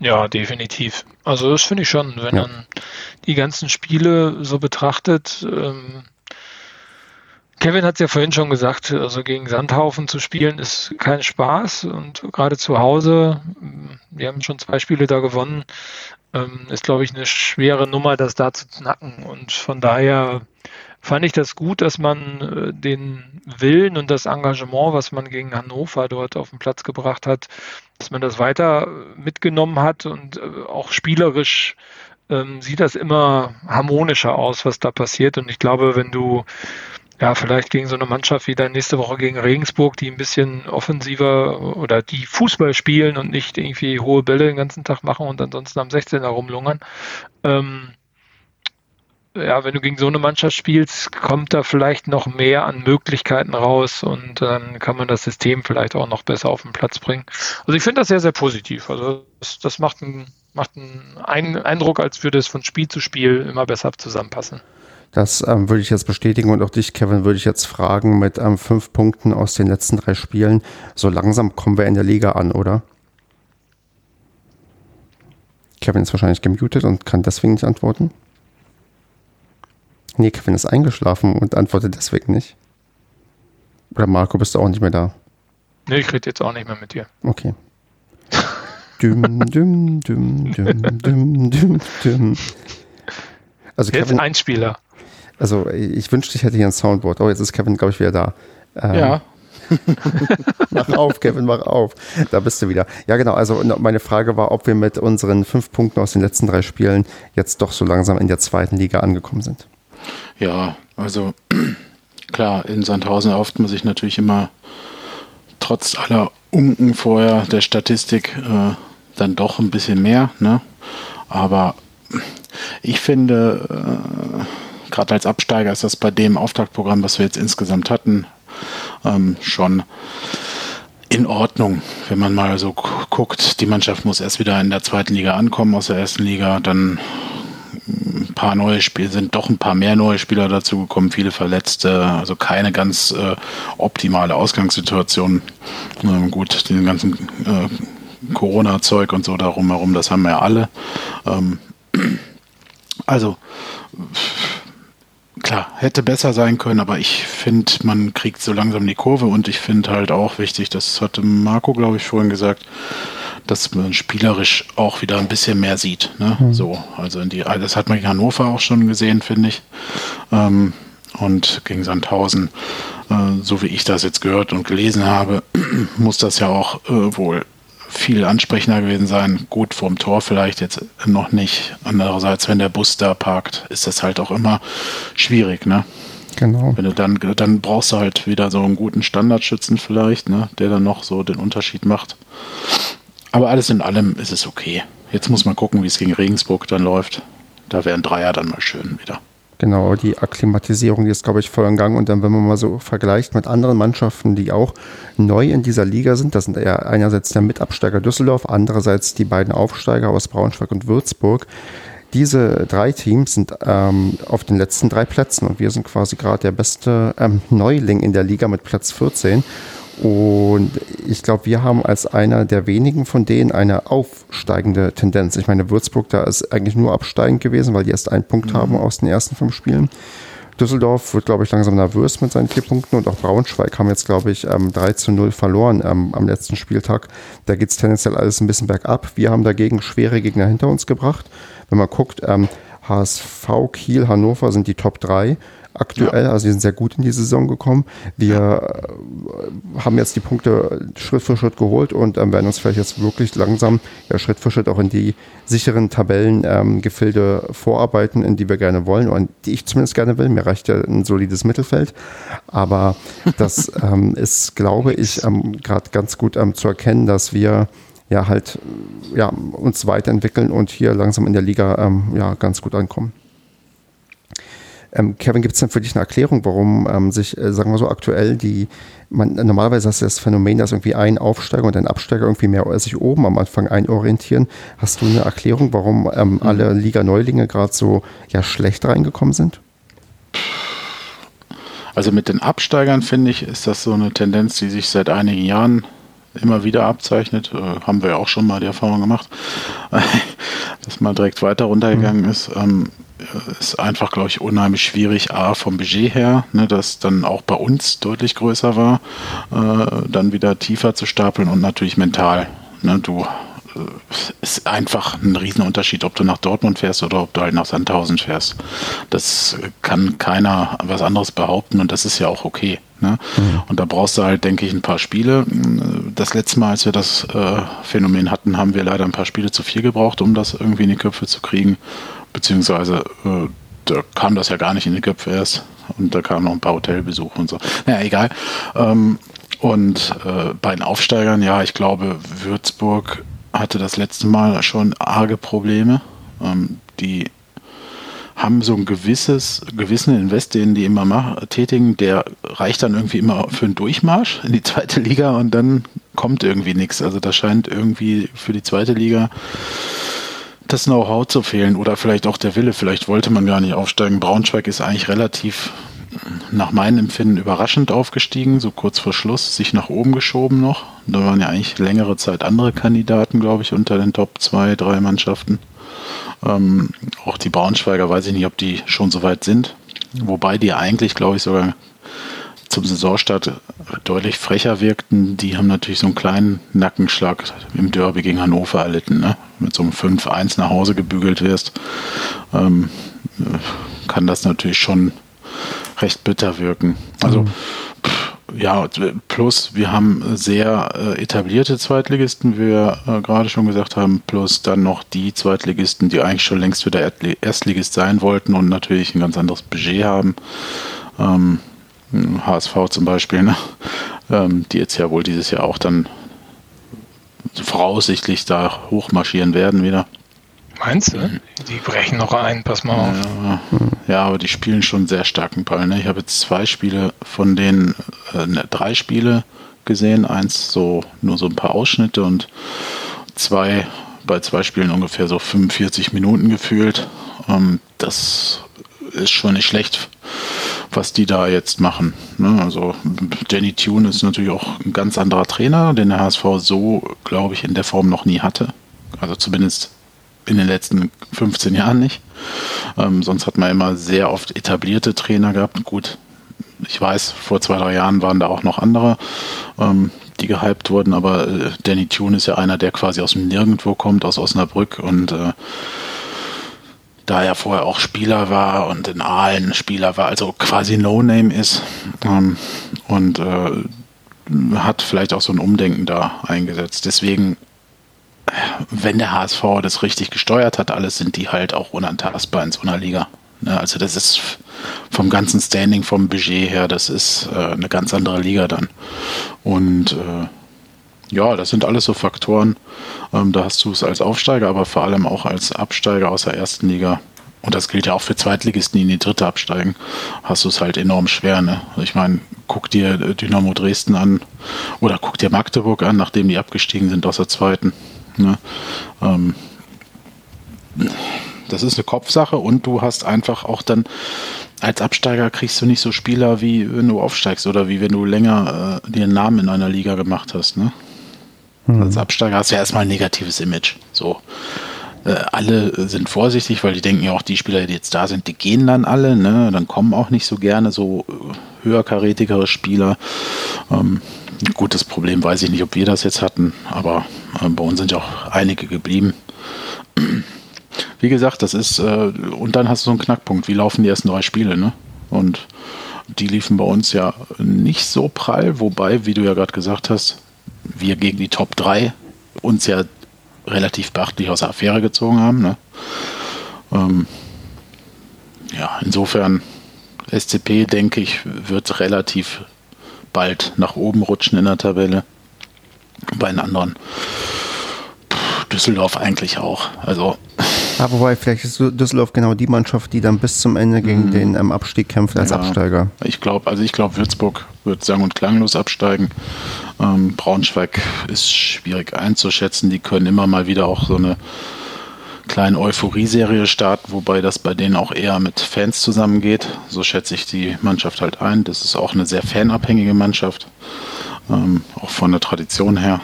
Ja, definitiv. Also das finde ich schon, wenn ja. man die ganzen Spiele so betrachtet. Ähm, Kevin hat es ja vorhin schon gesagt, also gegen Sandhaufen zu spielen ist kein Spaß und gerade zu Hause, wir haben schon zwei Spiele da gewonnen, ähm, ist glaube ich eine schwere Nummer, das da zu knacken und von daher fand ich das gut, dass man äh, den Willen und das Engagement, was man gegen Hannover dort auf den Platz gebracht hat, dass man das weiter mitgenommen hat und äh, auch spielerisch ähm, sieht das immer harmonischer aus, was da passiert. Und ich glaube, wenn du ja, vielleicht gegen so eine Mannschaft wie dann nächste Woche gegen Regensburg, die ein bisschen offensiver oder die Fußball spielen und nicht irgendwie hohe Bälle den ganzen Tag machen und ansonsten am 16er rumlungern. Ähm, ja, wenn du gegen so eine Mannschaft spielst, kommt da vielleicht noch mehr an Möglichkeiten raus und dann kann man das System vielleicht auch noch besser auf den Platz bringen. Also ich finde das sehr, sehr positiv. Also das, das macht einen, macht einen Eindruck, als würde es von Spiel zu Spiel immer besser zusammenpassen. Das ähm, würde ich jetzt bestätigen und auch dich, Kevin, würde ich jetzt fragen mit ähm, fünf Punkten aus den letzten drei Spielen. So langsam kommen wir in der Liga an, oder? Kevin ist wahrscheinlich gemutet und kann deswegen nicht antworten. Nee, Kevin ist eingeschlafen und antwortet deswegen nicht. Oder Marco, bist du auch nicht mehr da? Nee, ich rede jetzt auch nicht mehr mit dir. Okay. düm, düm, düm, düm, düm, düm, düm. Also Kevin, jetzt ein Spieler. Also ich wünschte, ich hätte hier ein Soundboard. Oh, jetzt ist Kevin, glaube ich, wieder da. Ähm, ja. mach auf, Kevin, mach auf. Da bist du wieder. Ja, genau. Also meine Frage war, ob wir mit unseren fünf Punkten aus den letzten drei Spielen jetzt doch so langsam in der zweiten Liga angekommen sind. Ja, also klar, in Sandhausen erhofft man sich natürlich immer trotz aller Unken vorher der Statistik äh, dann doch ein bisschen mehr. Ne? Aber ich finde, äh, gerade als Absteiger ist das bei dem Auftaktprogramm, was wir jetzt insgesamt hatten, ähm, schon in Ordnung, wenn man mal so guckt. Die Mannschaft muss erst wieder in der zweiten Liga ankommen aus der ersten Liga, dann ein paar neue Spieler, sind doch ein paar mehr neue Spieler dazugekommen, viele Verletzte, also keine ganz äh, optimale Ausgangssituation. Ähm, gut, den ganzen äh, Corona-Zeug und so darum herum, das haben wir ja alle. Ähm, also klar, hätte besser sein können, aber ich finde, man kriegt so langsam die Kurve und ich finde halt auch wichtig, das hatte Marco, glaube ich, vorhin gesagt, dass man spielerisch auch wieder ein bisschen mehr sieht. Ne? Mhm. So, also in die, das hat man in Hannover auch schon gesehen, finde ich. Ähm, und gegen Sandhausen, äh, so wie ich das jetzt gehört und gelesen habe, muss das ja auch äh, wohl viel ansprechender gewesen sein. Gut, vorm Tor vielleicht jetzt noch nicht. Andererseits, wenn der Bus da parkt, ist das halt auch immer schwierig, ne? Genau. Wenn du dann, dann brauchst du halt wieder so einen guten Standardschützen vielleicht, ne, der dann noch so den Unterschied macht. Aber alles in allem ist es okay. Jetzt muss man gucken, wie es gegen Regensburg dann läuft. Da wären Dreier dann mal schön wieder. Genau, die Akklimatisierung, die ist, glaube ich, voll im Gang. Und dann, wenn man mal so vergleicht mit anderen Mannschaften, die auch neu in dieser Liga sind, das sind ja einerseits der Mitabsteiger Düsseldorf, andererseits die beiden Aufsteiger aus Braunschweig und Würzburg. Diese drei Teams sind ähm, auf den letzten drei Plätzen und wir sind quasi gerade der beste ähm, Neuling in der Liga mit Platz 14. Und ich glaube, wir haben als einer der wenigen von denen eine aufsteigende Tendenz. Ich meine, Würzburg, da ist eigentlich nur absteigend gewesen, weil die erst einen Punkt mhm. haben aus den ersten fünf Spielen. Düsseldorf wird, glaube ich, langsam nervös mit seinen vier Punkten und auch Braunschweig haben jetzt, glaube ich, ähm, 3 zu 0 verloren ähm, am letzten Spieltag. Da geht es tendenziell alles ein bisschen bergab. Wir haben dagegen schwere Gegner hinter uns gebracht. Wenn man guckt, ähm, HSV, Kiel, Hannover sind die Top 3 aktuell. Ja. Also wir sind sehr gut in die Saison gekommen. Wir äh, haben jetzt die Punkte Schritt für Schritt geholt und ähm, werden uns vielleicht jetzt wirklich langsam ja, Schritt für Schritt auch in die sicheren Tabellengefilde ähm, vorarbeiten, in die wir gerne wollen und die ich zumindest gerne will. Mir reicht ja ein solides Mittelfeld. Aber das ähm, ist, glaube ich, ähm, gerade ganz gut ähm, zu erkennen, dass wir ja halt ja, uns weiterentwickeln und hier langsam in der Liga ähm, ja, ganz gut ankommen. Ähm, Kevin, gibt es denn für dich eine Erklärung, warum ähm, sich, äh, sagen wir so, aktuell die, man, normalerweise hast du das Phänomen, dass irgendwie ein Aufsteiger und ein Absteiger irgendwie mehr sich oben am Anfang einorientieren. Hast du eine Erklärung, warum ähm, mhm. alle Liga-Neulinge gerade so ja, schlecht reingekommen sind? Also mit den Absteigern finde ich, ist das so eine Tendenz, die sich seit einigen Jahren immer wieder abzeichnet. Äh, haben wir ja auch schon mal die Erfahrung gemacht, dass man direkt weiter runtergegangen mhm. ist. Ähm, ist einfach, glaube ich, unheimlich schwierig, A, vom Budget her, ne, das dann auch bei uns deutlich größer war, äh, dann wieder tiefer zu stapeln und natürlich mental. Ne, du ist einfach ein Riesenunterschied, ob du nach Dortmund fährst oder ob du halt nach Sandhausen fährst. Das kann keiner was anderes behaupten und das ist ja auch okay. Ne? Mhm. Und da brauchst du halt, denke ich, ein paar Spiele. Das letzte Mal, als wir das äh, Phänomen hatten, haben wir leider ein paar Spiele zu viel gebraucht, um das irgendwie in die Köpfe zu kriegen. Beziehungsweise äh, da kam das ja gar nicht in die Köpfe erst. Und da kamen noch ein paar Hotelbesuche und so. Naja, egal. Ähm, und äh, bei den Aufsteigern, ja, ich glaube, Würzburg hatte das letzte Mal schon arge Probleme. Ähm, die haben so ein gewisses, gewissen Invest, den die immer machen, tätigen, der reicht dann irgendwie immer für einen Durchmarsch in die zweite Liga und dann kommt irgendwie nichts. Also da scheint irgendwie für die zweite Liga das Know-how zu fehlen oder vielleicht auch der Wille. Vielleicht wollte man gar nicht aufsteigen. Braunschweig ist eigentlich relativ nach meinem Empfinden überraschend aufgestiegen, so kurz vor Schluss, sich nach oben geschoben noch. Da waren ja eigentlich längere Zeit andere Kandidaten, glaube ich, unter den Top 2, 3 Mannschaften. Ähm, auch die Braunschweiger, weiß ich nicht, ob die schon so weit sind. Wobei die eigentlich, glaube ich, sogar zum Saisonstart deutlich frecher wirkten. Die haben natürlich so einen kleinen Nackenschlag im Derby gegen Hannover erlitten. Ne? Mit so einem 5-1 nach Hause gebügelt wirst, ähm, kann das natürlich schon recht bitter wirken. Also, mhm. ja, plus wir haben sehr äh, etablierte Zweitligisten, wie wir äh, gerade schon gesagt haben, plus dann noch die Zweitligisten, die eigentlich schon längst wieder Erstligist sein wollten und natürlich ein ganz anderes Budget haben. Ähm, HSV zum Beispiel, ne? ähm, die jetzt ja wohl dieses Jahr auch dann voraussichtlich da hochmarschieren werden wieder. Meinst du? Mhm. Die brechen noch ein, pass mal auf. Ja, ja aber die spielen schon sehr starken Ball. Ne? Ich habe jetzt zwei Spiele von denen, äh, ne, drei Spiele gesehen. Eins so nur so ein paar Ausschnitte und zwei bei zwei Spielen ungefähr so 45 Minuten gefühlt. Ähm, das ist schon nicht schlecht, was die da jetzt machen. Ne? Also Danny Tune ist natürlich auch ein ganz anderer Trainer, den der HSV so, glaube ich, in der Form noch nie hatte. Also zumindest in den letzten 15 Jahren nicht. Ähm, sonst hat man immer sehr oft etablierte Trainer gehabt. Gut, ich weiß, vor zwei, drei Jahren waren da auch noch andere, ähm, die gehypt wurden, aber äh, Danny Tune ist ja einer, der quasi aus dem Nirgendwo kommt, aus Osnabrück und äh, da er vorher auch Spieler war und in Aalen Spieler war, also quasi No-Name ist ähm, und äh, hat vielleicht auch so ein Umdenken da eingesetzt. Deswegen wenn der HSV das richtig gesteuert hat, alles sind die halt auch unantastbar in so einer Liga. Ne, also das ist vom ganzen Standing, vom Budget her, das ist äh, eine ganz andere Liga dann. Und äh, ja, das sind alles so Faktoren. Ähm, da hast du es als Aufsteiger, aber vor allem auch als Absteiger aus der ersten Liga. Und das gilt ja auch für Zweitligisten, die in die dritte absteigen. Hast du es halt enorm schwer. Ne? Ich meine, guck dir Dynamo Dresden an oder guck dir Magdeburg an, nachdem die abgestiegen sind aus der zweiten. Ne? Ähm, das ist eine Kopfsache und du hast einfach auch dann als Absteiger kriegst du nicht so Spieler wie wenn du aufsteigst oder wie wenn du länger äh, einen Namen in einer Liga gemacht hast. Ne? Mhm. Als Absteiger hast du ja erstmal ein negatives Image. So. Äh, alle sind vorsichtig, weil die denken ja auch, die Spieler, die jetzt da sind, die gehen dann alle. Ne? Dann kommen auch nicht so gerne so äh, höherkarätigere Spieler. Ähm, gutes Problem weiß ich nicht, ob wir das jetzt hatten, aber äh, bei uns sind ja auch einige geblieben. Wie gesagt, das ist, äh, und dann hast du so einen Knackpunkt. Wie laufen die ersten drei Spiele, ne? Und die liefen bei uns ja nicht so prall, wobei, wie du ja gerade gesagt hast, wir gegen die Top 3 uns ja relativ beachtlich aus der Affäre gezogen haben. Ne? Ähm, ja, insofern, SCP, denke ich, wird relativ bald nach oben rutschen in der Tabelle. Bei den anderen Düsseldorf eigentlich auch. Also. Ja, wobei, vielleicht ist Düsseldorf genau die Mannschaft, die dann bis zum Ende gegen mhm. den ähm, Abstieg kämpft als ja, Absteiger. Ich glaube, also ich glaube, Würzburg wird sang- und klanglos absteigen. Ähm, Braunschweig ist schwierig einzuschätzen. Die können immer mal wieder auch so eine kleine Euphorie-Serie starten, wobei das bei denen auch eher mit Fans zusammengeht. So schätze ich die Mannschaft halt ein. Das ist auch eine sehr fanabhängige Mannschaft, ähm, auch von der Tradition her.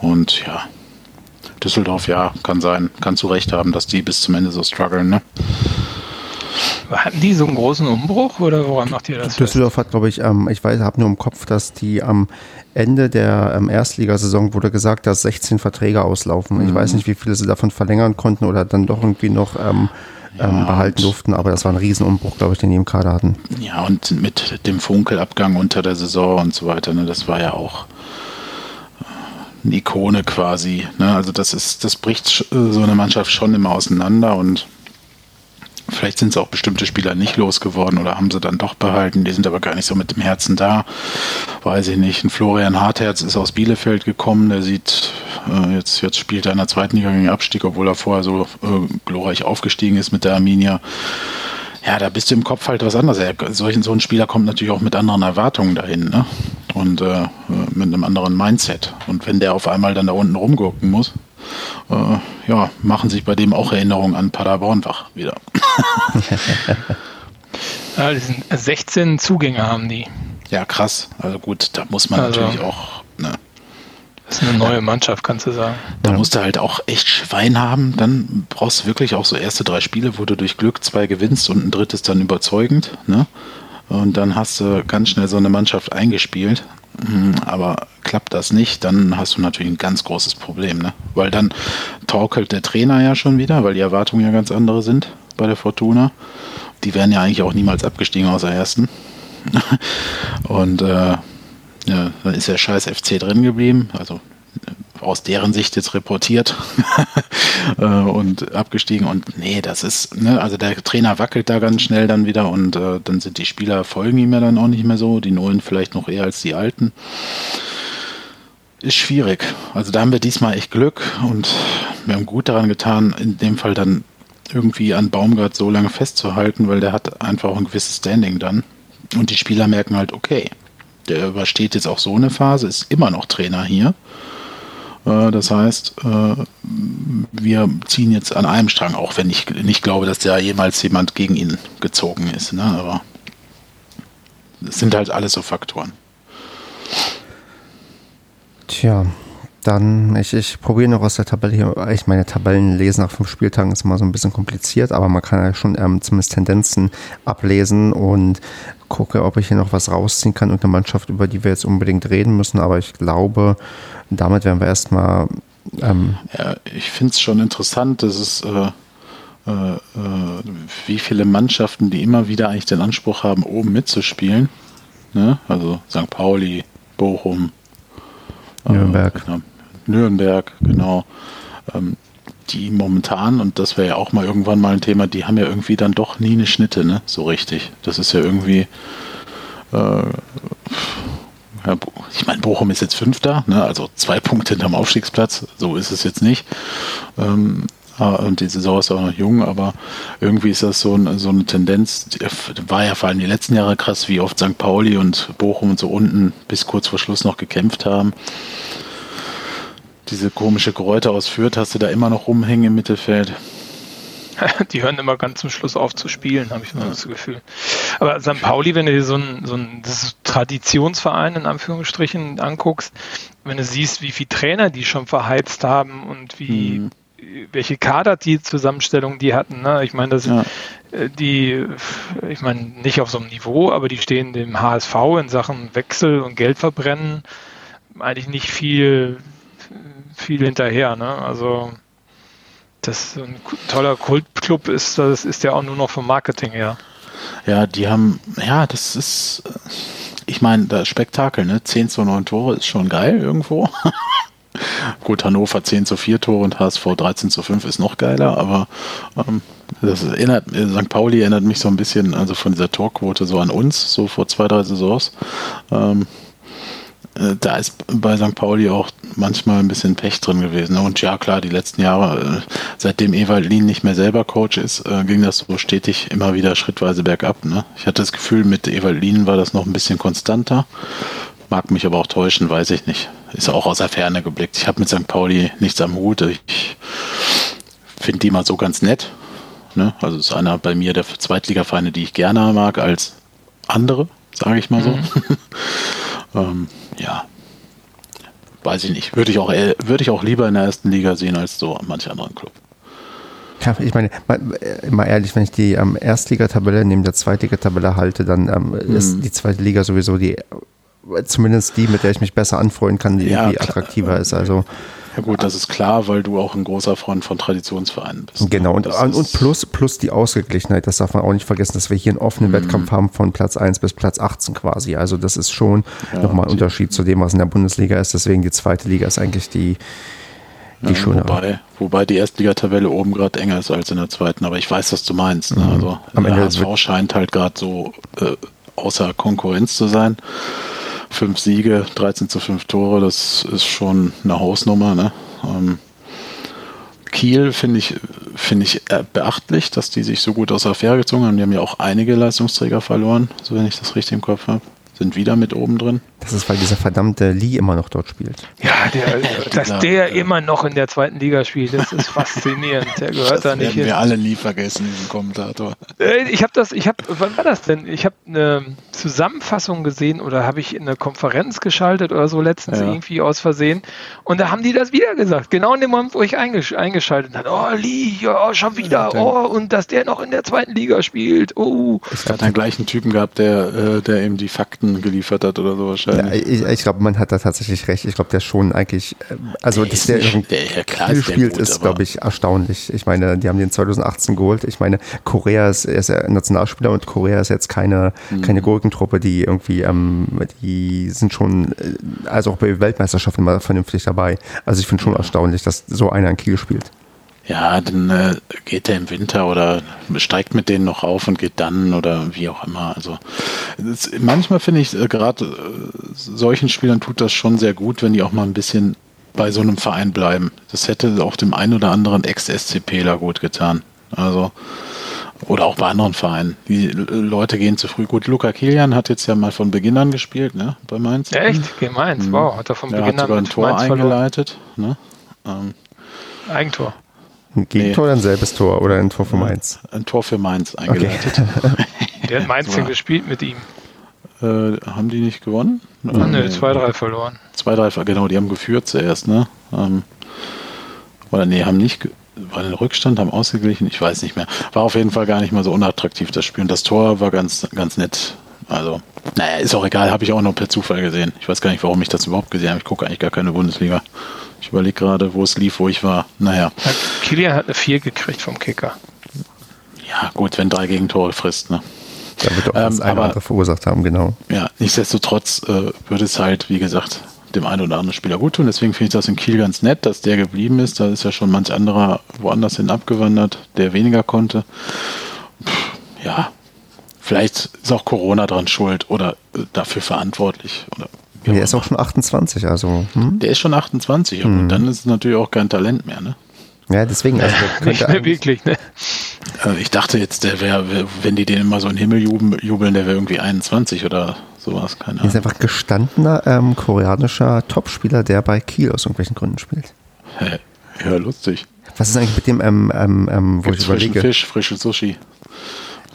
Und ja, Düsseldorf, ja, kann sein, kann zu Recht haben, dass die bis zum Ende so strugglen. Ne? Hatten die so einen großen Umbruch oder woran macht ihr das? Düsseldorf hat, glaube ich, ähm, ich weiß, habe nur im Kopf, dass die am Ende der ähm, Erstligasaison wurde gesagt, dass 16 Verträge auslaufen. Mhm. Ich weiß nicht, wie viele sie davon verlängern konnten oder dann doch irgendwie noch ähm, ja, ähm, behalten durften, aber das war ein Riesenumbruch, glaube ich, den die im Kader hatten. Ja, und mit dem Funkelabgang unter der Saison und so weiter, ne, das war ja auch Ikone quasi. Ne? Also das ist, das bricht so eine Mannschaft schon immer auseinander und Vielleicht sind es auch bestimmte Spieler nicht losgeworden oder haben sie dann doch behalten. Die sind aber gar nicht so mit dem Herzen da. Weiß ich nicht. Ein Florian Hartherz ist aus Bielefeld gekommen. Der sieht, äh, jetzt, jetzt spielt er in der zweiten Liga gegen Abstieg, obwohl er vorher so äh, glorreich aufgestiegen ist mit der Arminia. Ja, da bist du im Kopf halt was anderes. Er, solchen, so ein Spieler kommt natürlich auch mit anderen Erwartungen dahin, ne? Und äh, mit einem anderen Mindset. Und wenn der auf einmal dann da unten rumgucken muss, äh, ja, machen sich bei dem auch Erinnerungen an Paderborn wach wieder. ja, die sind 16 Zugänge haben die. Ja, krass. Also gut, da muss man also, natürlich auch. Ne, das ist eine neue Mannschaft, kannst du sagen. Da musst du halt auch echt Schwein haben. Dann brauchst du wirklich auch so erste drei Spiele, wo du durch Glück zwei gewinnst und ein drittes dann überzeugend. Ne? Und dann hast du ganz schnell so eine Mannschaft eingespielt. Hm, aber klappt das nicht, dann hast du natürlich ein ganz großes Problem, ne? Weil dann torkelt der Trainer ja schon wieder, weil die Erwartungen ja ganz andere sind bei der Fortuna. Die wären ja eigentlich auch niemals abgestiegen aus der ersten. Und äh, ja, dann ist der scheiß FC drin geblieben. Also aus deren Sicht jetzt reportiert äh, und abgestiegen. Und nee, das ist, ne, also der Trainer wackelt da ganz schnell dann wieder und äh, dann sind die Spieler folgen ihm ja dann auch nicht mehr so, die neuen vielleicht noch eher als die alten. Ist schwierig. Also da haben wir diesmal echt Glück und wir haben gut daran getan, in dem Fall dann irgendwie an Baumgart so lange festzuhalten, weil der hat einfach auch ein gewisses Standing dann. Und die Spieler merken halt, okay, der übersteht jetzt auch so eine Phase, ist immer noch Trainer hier. Äh, das heißt, äh, wir ziehen jetzt an einem Strang, auch wenn ich nicht glaube, dass da jemals jemand gegen ihn gezogen ist. Ne? Aber es sind halt alles so Faktoren. Tja, dann, ich, ich probiere noch aus der Tabelle hier, ich meine, Tabellen lesen nach fünf Spieltagen ist immer so ein bisschen kompliziert, aber man kann ja schon ähm, zumindest Tendenzen ablesen und gucke, ob ich hier noch was rausziehen kann und eine Mannschaft, über die wir jetzt unbedingt reden müssen, aber ich glaube, damit werden wir erstmal. Ähm ja, ich finde es schon interessant, dass es. Äh, äh, äh, wie viele Mannschaften, die immer wieder eigentlich den Anspruch haben, oben mitzuspielen. Ne? Also St. Pauli, Bochum, Nürnberg. Genau, Nürnberg, genau. Ähm, die momentan, und das wäre ja auch mal irgendwann mal ein Thema, die haben ja irgendwie dann doch nie eine Schnitte, ne? So richtig. Das ist ja irgendwie. Äh, ich meine, Bochum ist jetzt Fünfter, ne? also zwei Punkte hinterm Aufstiegsplatz, so ist es jetzt nicht. Ähm, ah, und die Saison ist auch noch jung, aber irgendwie ist das so, ein, so eine Tendenz. War ja vor allem die letzten Jahre krass, wie oft St. Pauli und Bochum und so unten bis kurz vor Schluss noch gekämpft haben diese komische Geräute ausführt, hast du da immer noch rumhängen im Mittelfeld. Die hören immer ganz zum Schluss auf zu spielen, habe ich so das Gefühl. Aber St. Pauli, wenn du dir so ein, so ein Traditionsverein in Anführungsstrichen anguckst, wenn du siehst, wie viele Trainer die schon verheizt haben und wie mhm. welche Kader die Zusammenstellung die hatten. Ne? Ich meine, das ja. Äh, die, ich meine, nicht auf so einem Niveau, aber die stehen dem HSV in Sachen Wechsel und Geldverbrennen eigentlich nicht viel viel hinterher. Ne? Also das ein toller Kultclub ist, das ist ja auch nur noch vom Marketing her. Ja, die haben, ja, das ist, ich meine, das Spektakel, ne? 10 zu 9 Tore ist schon geil irgendwo. Gut, Hannover 10 zu 4 Tore und HSV 13 zu 5 ist noch geiler, aber ähm, das erinnert, St. Pauli erinnert mich so ein bisschen, also von dieser Torquote so an uns, so vor zwei, drei Saisons. Ähm, äh, da ist bei St. Pauli auch manchmal ein bisschen Pech drin gewesen. Und ja, klar, die letzten Jahre, äh, seitdem Ewald Lien nicht mehr selber Coach ist, äh, ging das so stetig immer wieder schrittweise bergab. Ne? Ich hatte das Gefühl, mit Ewald Lien war das noch ein bisschen konstanter. Mag mich aber auch täuschen, weiß ich nicht. Ist auch aus der Ferne geblickt. Ich habe mit St. Pauli nichts am Hut. Ich finde die mal so ganz nett. Ne? Also ist einer bei mir der Zweitligavereine, die ich gerne mag als andere, sage ich mal so. Mhm. ähm, ja, weiß ich nicht. Würde ich auch, würde ich auch lieber in der ersten Liga sehen als so manch anderen Club. Ja, ich meine, mal, äh, mal ehrlich, wenn ich die ähm, Erstligatabelle neben der Zweitligatabelle halte, dann ähm, mhm. ist die zweite Liga sowieso die, zumindest die, mit der ich mich besser anfreunden kann, die, ja, die attraktiver ist. Also ja gut, das ist klar, weil du auch ein großer Freund von Traditionsvereinen bist. Genau, und, und plus, plus die Ausgeglichenheit, das darf man auch nicht vergessen, dass wir hier einen offenen mhm. Wettkampf haben von Platz 1 bis Platz 18 quasi. Also das ist schon ja, nochmal ein Unterschied zu dem, was in der Bundesliga ist. Deswegen die zweite Liga ist eigentlich die, die ja, schöne. Wobei, wobei die Erstligatabelle oben gerade enger ist als in der zweiten, aber ich weiß, was du meinst. Ne? Mhm. Also Am der HSV scheint halt gerade so äh, außer Konkurrenz zu sein fünf Siege, 13 zu 5 Tore, das ist schon eine Hausnummer. Ne? Ähm, Kiel finde ich, finde ich beachtlich, dass die sich so gut aus der Affäre gezogen haben. Die haben ja auch einige Leistungsträger verloren, so wenn ich das richtig im Kopf habe sind wieder mit oben drin. Das ist, weil dieser verdammte Lee immer noch dort spielt. Ja, der, dass Klar, der ja. immer noch in der zweiten Liga spielt, das ist faszinierend. Der gehört das da nicht hin. wir alle nie vergessen, diesen Kommentator. Äh, ich habe das, ich habe, wann war das denn? Ich habe eine Zusammenfassung gesehen oder habe ich in eine Konferenz geschaltet oder so letztens ja. irgendwie aus Versehen und da haben die das wieder gesagt. Genau in dem Moment, wo ich eingesch eingeschaltet habe. Oh, Lee, ja, schon wieder. Oh, und dass der noch in der zweiten Liga spielt. Oh. Ich habe den gleichen Typen gehabt, der, äh, der eben die Fakten Fakten geliefert hat oder so wahrscheinlich. Ja, ich, ich glaube, man hat da tatsächlich recht. Ich glaube, der schon eigentlich, äh, also der dass der, nicht, der ja, klar ist spielt, ist, glaube ich, erstaunlich. Ich meine, die haben den 2018 geholt. Ich meine, Korea ist, er ist ja Nationalspieler und Korea ist jetzt keine, mhm. keine Gurkentruppe, die irgendwie, ähm, die sind schon, äh, also auch bei Weltmeisterschaften immer vernünftig dabei. Also ich finde schon erstaunlich, dass so einer in Kiel spielt. Ja, dann äh, geht er im Winter oder steigt mit denen noch auf und geht dann oder wie auch immer. Also das, manchmal finde ich äh, gerade äh, solchen Spielern tut das schon sehr gut, wenn die auch mal ein bisschen bei so einem Verein bleiben. Das hätte auch dem einen oder anderen Ex-SCPler gut getan. Also oder auch bei anderen Vereinen. Die Leute gehen zu früh. Gut, Luca Kilian hat jetzt ja mal von Beginn an gespielt, ne? Bei Mainz. Ja, echt? Gegen Mainz. Mhm. Wow, hat er von Beginn an sogar ein Tor Mainz eingeleitet. Ne? Ähm, Eigentor. Ein Gegentor nee. oder ein selbes Tor oder ein Tor für Mainz? Ein Tor für Mainz eingeleitet. Okay. Der hat Mainz denn gespielt mit ihm. Äh, haben die nicht gewonnen? Ah, ne, 2-3 verloren. 2-3, genau, die haben geführt zuerst, ne? Ähm, oder nee, haben nicht, war ein Rückstand, haben ausgeglichen, ich weiß nicht mehr. War auf jeden Fall gar nicht mal so unattraktiv, das Spiel. Und das Tor war ganz, ganz nett. Also, naja, ist auch egal, habe ich auch nur per Zufall gesehen. Ich weiß gar nicht, warum ich das überhaupt gesehen habe. Ich gucke eigentlich gar keine Bundesliga. Ich überlege gerade, wo es lief, wo ich war. Naja. Kilian hat eine 4 gekriegt vom Kicker. Ja, gut, wenn drei Gegentore frisst, ne? Da wird auch ähm, aber, andere verursacht haben, genau. Ja, nichtsdestotrotz äh, würde es halt, wie gesagt, dem einen oder anderen Spieler gut tun. Deswegen finde ich das in Kiel ganz nett, dass der geblieben ist. Da ist ja schon manch anderer woanders hin abgewandert, der weniger konnte. Pff, ja, vielleicht ist auch Corona dran schuld oder äh, dafür verantwortlich. Oder der ist auch schon 28, also. Hm? Der ist schon 28 hm. und dann ist es natürlich auch kein Talent mehr, ne? Ja, deswegen. Also Nicht mehr wirklich, ne? Äh, ich dachte jetzt, der wäre, wenn die den immer so in den Himmel jubeln, der wäre irgendwie 21 oder sowas, keine Ahnung. Er ist einfach gestandener ähm, koreanischer Topspieler, der bei Kiel aus irgendwelchen Gründen spielt. Ja, lustig. Was ist eigentlich mit dem, ähm, ähm, ähm wo Gibt's ich überlege? Fisch, frische Sushi.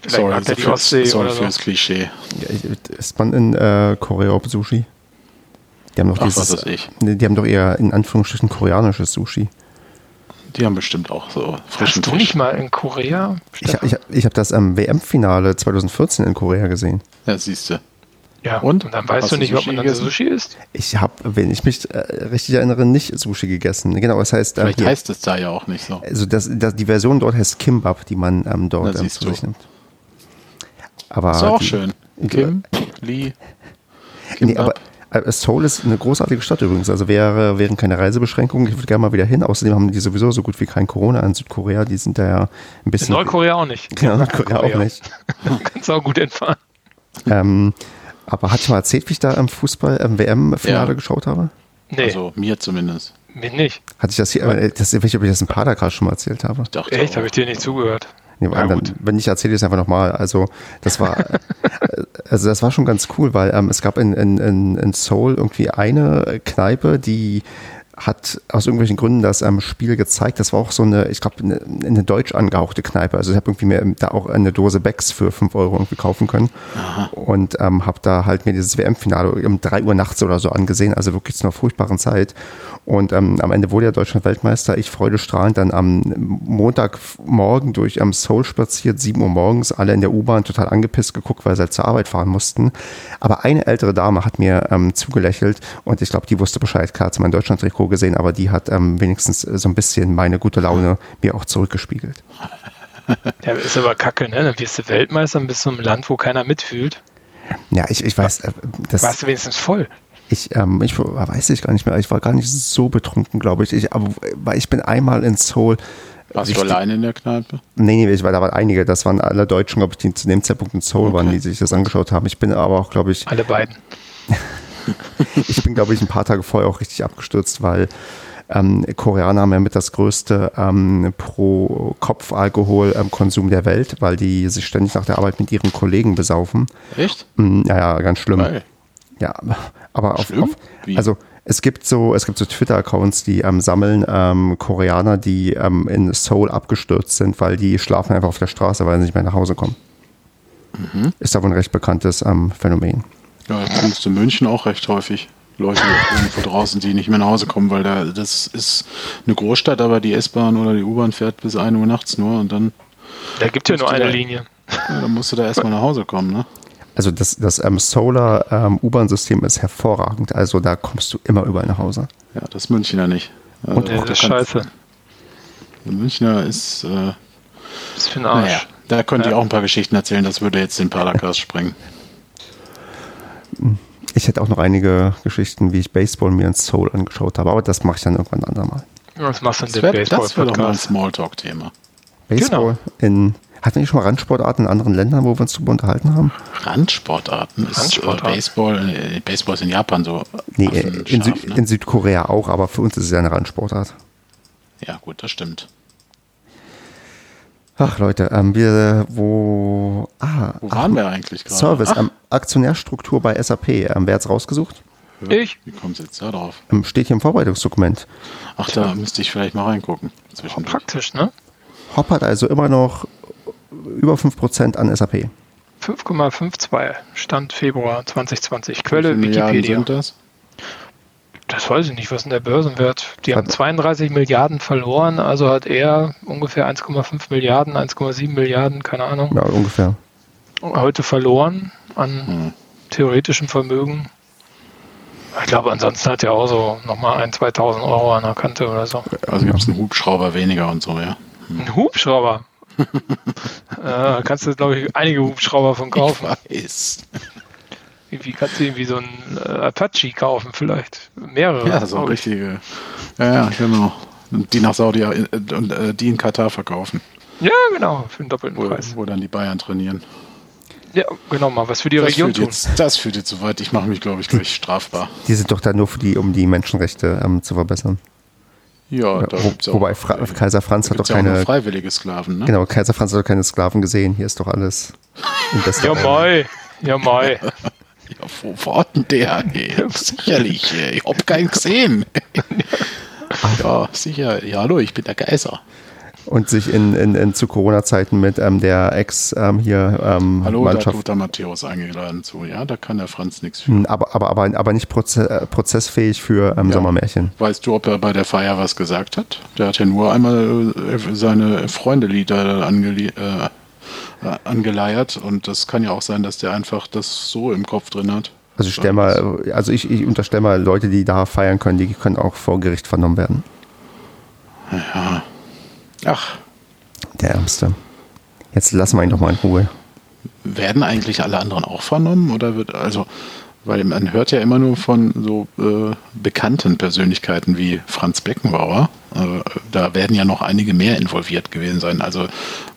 Sorry, also für, sorry fürs so. Klischee. Ja, ist man in äh, Korea auf Sushi? Die haben doch Ach, dieses, was ich. Die haben doch eher in Anführungsstrichen koreanisches Sushi. Die haben bestimmt auch so frischen Hast du Fisch. nicht mal in Korea? Ich, ich, ich habe das am WM-Finale 2014 in Korea gesehen. Ja, siehst du. Ja, und? und dann weißt Hast du nicht, ob man dann Sushi isst? Ich habe, wenn ich mich äh, richtig erinnere, nicht Sushi gegessen. Genau, das heißt. Äh, Vielleicht äh, heißt es da ja auch nicht so. Also das, das, die Version dort heißt Kimbap, die man ähm, dort ähm, zu sich nimmt. Aber ist auch die, schön. Kim, Lee, Kimbap. Nee, aber äh, Seoul ist eine großartige Stadt übrigens. Also wäre, wären keine Reisebeschränkungen. Ich würde gerne mal wieder hin. Außerdem haben die sowieso so gut wie kein Corona in Südkorea. Die sind da ja ein bisschen. In Nordkorea auch nicht. Genau, Nordkorea auch nicht. Kannst auch gut entfahren. Ähm, aber hatte ich mal erzählt, wie ich da am Fußball, am WM-Finale ja. geschaut habe? Nee. Also mir zumindest. Mir nicht. Hatte ich das hier, das, ich weiß nicht, ob ich das in Padercast schon mal erzählt habe. Ich dachte Echt? Habe ich dir nicht zugehört? Nee, ja, dann, wenn nicht, erzähle ich es einfach nochmal. Also das war, also das war schon ganz cool, weil ähm, es gab in, in, in Seoul irgendwie eine Kneipe, die hat aus irgendwelchen Gründen das ähm, Spiel gezeigt. Das war auch so eine, ich glaube, eine, eine, deutsch angehauchte Kneipe. Also ich habe irgendwie mir da auch eine Dose Becks für 5 Euro irgendwie kaufen können. Aha. Und ähm, habe da halt mir dieses WM-Finale um 3 Uhr nachts oder so angesehen, also wirklich zu einer furchtbaren Zeit. Und ähm, am Ende wurde ja Deutschland Weltmeister. Ich freudestrahlend dann am Montagmorgen durch am Seoul spaziert, 7 Uhr morgens, alle in der U-Bahn total angepisst geguckt, weil sie halt zur Arbeit fahren mussten. Aber eine ältere Dame hat mir ähm, zugelächelt und ich glaube, die wusste Bescheid. Klar, hat mein Deutschland-Trikot gesehen, aber die hat ähm, wenigstens so ein bisschen meine gute Laune mir auch zurückgespiegelt. Ja, ist aber kacke, ne? Dann wirst du Weltmeister und bist so einem Land, wo keiner mitfühlt. Ja, ich, ich weiß. Äh, das, Warst du wenigstens voll? Ich, ähm, ich weiß ich gar nicht mehr. Ich war gar nicht so betrunken, glaube ich. ich. Aber weil ich bin einmal in Seoul. Warst du alleine in der Kneipe? Nee, nee, ich war, da waren einige. Das waren alle Deutschen, glaube ich, die zu dem Zeitpunkt in Seoul okay. waren, die sich das angeschaut haben. Ich bin aber auch, glaube ich. Alle beiden. ich bin, glaube ich, ein paar Tage vorher auch richtig abgestürzt, weil ähm, Koreaner haben ja mit das größte ähm, Pro-Kopf-Alkohol-Konsum ähm, der Welt, weil die sich ständig nach der Arbeit mit ihren Kollegen besaufen. Echt? Mm, ja, ja, ganz schlimm. Geil. Ja, aber auf, auf also es gibt so, es gibt so Twitter-Accounts, die ähm, sammeln ähm, Koreaner, die ähm, in Seoul abgestürzt sind, weil die schlafen einfach auf der Straße, weil sie nicht mehr nach Hause kommen. Mhm. Ist aber ein recht bekanntes ähm, Phänomen. Ja, du in München auch recht häufig. Leute irgendwo draußen, die nicht mehr nach Hause kommen, weil da das ist eine Großstadt, aber die S-Bahn oder die U-Bahn fährt bis 1 Uhr nachts nur und dann. Da gibt ja nur eine da, Linie. Ja, dann musst du da erstmal nach Hause kommen, ne? Also das, das ähm, Solar ähm, U-Bahn-System ist hervorragend. Also da kommst du immer überall nach Hause. Ja, das Münchner nicht. Und das ist scheiße. Der Münchner ist. Äh, das ist für ein Arsch. Naja, da könnt ja. ihr auch ein paar Geschichten erzählen, das würde jetzt den Paracast sprengen. Ich hätte auch noch einige Geschichten, wie ich Baseball mir in Soul angeschaut habe, aber das mache ich dann irgendwann ein andermal. Was machst du denn das Baseball? Das wäre doch mal ein Smalltalk-Thema. Baseball genau. in hatten wir nicht schon mal Randsportarten in anderen Ländern, wo wir uns darüber unterhalten haben? Randsportarten ist Randsportarten. Äh, Baseball, äh, Baseball ist in Japan so. Nee, in, Sü ne? in, Südkorea auch, aber für uns ist es ja eine Randsportart. Ja, gut, das stimmt. Ach Leute, ähm, wir, wo, ah, wo waren ach, wir eigentlich gerade? Service, ähm, Aktionärstruktur bei SAP, ähm, wer hat's rausgesucht? Ich. Wie kommt es jetzt da drauf? Ähm, steht hier im Vorbereitungsdokument. Ach, da müsste ich vielleicht mal reingucken. Praktisch, ne? Hop hat also immer noch über 5% an SAP. 5,52 Stand Februar 2020. Quelle Wikipedia. Sind das? Das weiß ich nicht, was ist denn der Börsenwert? Die haben 32 Milliarden verloren, also hat er ungefähr 1,5 Milliarden, 1,7 Milliarden, keine Ahnung. Ja, ungefähr. Heute verloren an hm. theoretischem Vermögen. Ich glaube, ansonsten hat er auch so nochmal 1.000, 2.000 Euro an der Kante oder so. Also gibt es einen Hubschrauber weniger und so, ja. Hm. Ein Hubschrauber? äh, kannst du, glaube ich, einige Hubschrauber von kaufen. Ich weiß. Wie kannst du irgendwie so einen äh, Apache kaufen, vielleicht? Mehrere. Ja, so richtige. Ja, ja, genau. Die nach Saudi äh, und äh, die in Katar verkaufen. Ja, genau, für den doppelten wo, Preis. Wo dann die Bayern trainieren. Ja, genau, mal was für die das Region tun. Jetzt, das führt jetzt so weit. Ich mache mich, glaube ich, gleich strafbar. Die sind doch da nur für die, um die Menschenrechte ähm, zu verbessern. Ja, da Wo, wobei Fra Kaiser Franz hat doch keine freiwillige Sklaven. Ne? Genau, Kaiser Franz hat doch keine Sklaven gesehen. Hier ist doch alles. ja, moi. Ja, moi. Ja, wo war denn der? Ja, sicherlich. Ich hab keinen gesehen. ja, sicher. Ja, hallo, ich bin der Kaiser und sich in, in, in zu Corona-Zeiten mit ähm, der Ex ähm, hier ähm, Hallo, Mannschaft. da tut der Matthäus eingeladen zu. Ja, da kann der Franz nichts für. Hm, aber, aber, aber, aber nicht proze äh, prozessfähig für ähm, ja. Sommermärchen. Weißt du, ob er bei der Feier was gesagt hat? Der hat ja nur einmal äh, seine Freunde-Lieder angeli äh, äh, angeleiert und das kann ja auch sein, dass der einfach das so im Kopf drin hat. Also ich stell mal, also ich, ich unterstelle mal, Leute, die da feiern können, die können auch vor Gericht vernommen werden. Ja, Ach. Der Ärmste. Jetzt lassen wir ihn doch mal in Ruhe. Werden eigentlich alle anderen auch vernommen? Oder wird, also, weil man hört ja immer nur von so äh, bekannten Persönlichkeiten wie Franz Beckenbauer. Äh, da werden ja noch einige mehr involviert gewesen sein. Also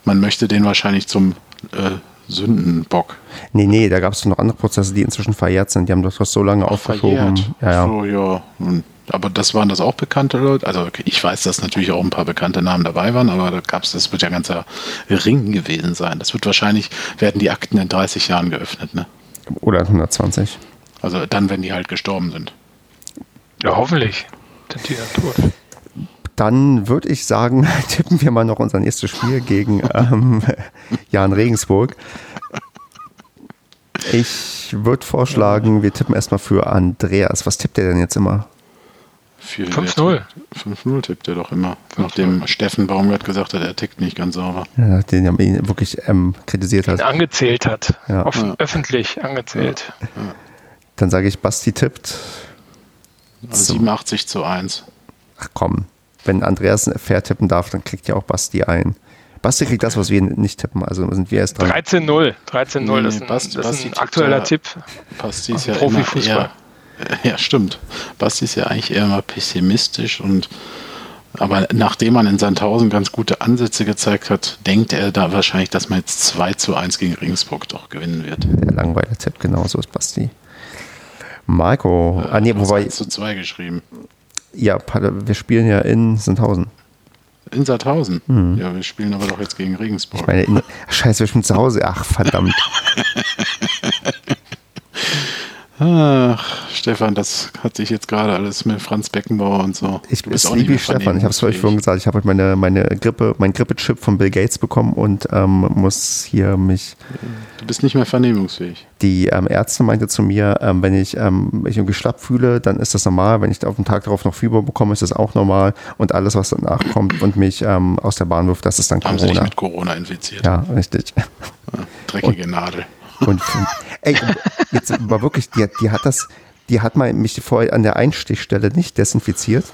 man möchte den wahrscheinlich zum äh, Sündenbock. Nee, nee, da gab es noch andere Prozesse, die inzwischen verjährt sind. Die haben das so lange Auch aufgeschoben. Ja, ja. So, ja. Und aber das waren das auch bekannte Leute. Also ich weiß, dass natürlich auch ein paar bekannte Namen dabei waren, aber da gab es, das wird ja ein ganzer Ring gewesen sein. Das wird wahrscheinlich, werden die Akten in 30 Jahren geöffnet, ne? Oder 120. Also dann, wenn die halt gestorben sind. Ja, hoffentlich sind die dann tot. Dann würde ich sagen, tippen wir mal noch unser nächstes Spiel gegen ähm, Jan Regensburg. Ich würde vorschlagen, wir tippen erstmal für Andreas. Was tippt der denn jetzt immer? Für 5-0. 5-0 tippt er doch immer. Nachdem Steffen Baumgart gesagt hat, er tickt nicht ganz sauber. Ja, den er ihn wirklich ähm, kritisiert hat. Angezählt hat. Ja. Offen, Ja. Öffentlich angezählt. Dann sage ich, Basti tippt. Also 87 zu 1. Ach komm, wenn Andreas fair tippen darf, dann kriegt ja auch Basti ein. Basti kriegt das, was wir nicht tippen. Also sind wir erst dran. 13-0. 13-0 Nee, das ist ein, Basti- das ist Basti ein aktueller ja- Tipp. Basti ist ja Profifußball. eher, ja, stimmt. Basti ist ja eigentlich eher immer pessimistisch und aber nachdem man in Sandhausen ganz gute Ansätze gezeigt hat, denkt er da wahrscheinlich, dass man jetzt 2 zu 1 gegen Regensburg doch gewinnen wird. Der langweilige Tipp, genau so ist Basti. Marco, ah nee, wobei, 1 zu 2 geschrieben. Ja, wir spielen ja in Sandhausen. In Sandhausen. Ja, wir spielen aber doch jetzt gegen Regensburg. Ich meine, in, scheiße, wir spielen zu Hause. Ach, verdammt. Ach, Stefan, das hat sich jetzt gerade alles mit Franz Beckenbauer und so. Ich bin mehr Stefan. Ich habe es vernehmungsfähig. vorhin gesagt. Ich habe heute meine, meine Grippe, mein Grippe-Chip von Bill Gates bekommen und ähm, muss hier mich. Du bist nicht mehr vernehmungsfähig. Die ähm, Ärzte meinte zu mir, ähm, wenn ich ähm, mich irgendwie schlapp fühle, dann ist das normal. Wenn ich auf den Tag darauf noch Fieber bekomme, ist das auch normal. Und alles, was danach kommt und mich ähm, aus der Bahn wirft, das ist dann Haben sie dich Corona. mit Corona infiziert. Ja, richtig. Dreckige Nadel. Und ey, jetzt war wirklich, die, die hat das, die hat mal mich vorher an der Einstichstelle nicht desinfiziert.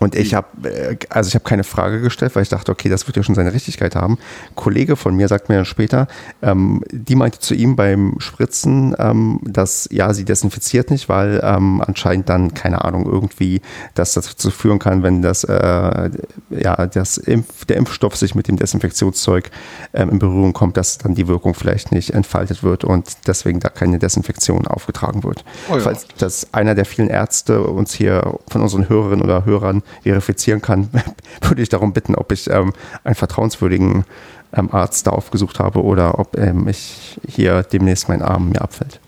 Und ich habe, äh, also ich habe keine Frage gestellt, weil ich dachte, okay, das wird ja schon seine Richtigkeit haben. Ein Kollege von mir sagt mir dann später, ähm, die meinte zu ihm beim Spritzen, ähm, dass ja, sie desinfiziert nicht, weil ähm, anscheinend dann, keine Ahnung, irgendwie das dazu führen kann, wenn das, äh, ja, das Impf, der Impfstoff sich mit dem Desinfektionszeug ähm, in Berührung kommt, dass dann die Wirkung vielleicht nicht entfaltet wird und deswegen da keine Desinfektion aufgetragen wird. Oh ja. Falls das einer der vielen Ärzte uns hier von unseren Hörerinnen oder Hörern verifizieren kann, würde ich darum bitten, ob ich ähm, einen vertrauenswürdigen ähm, Arzt da aufgesucht habe oder ob ähm, ich hier demnächst mein Arm mir abfällt.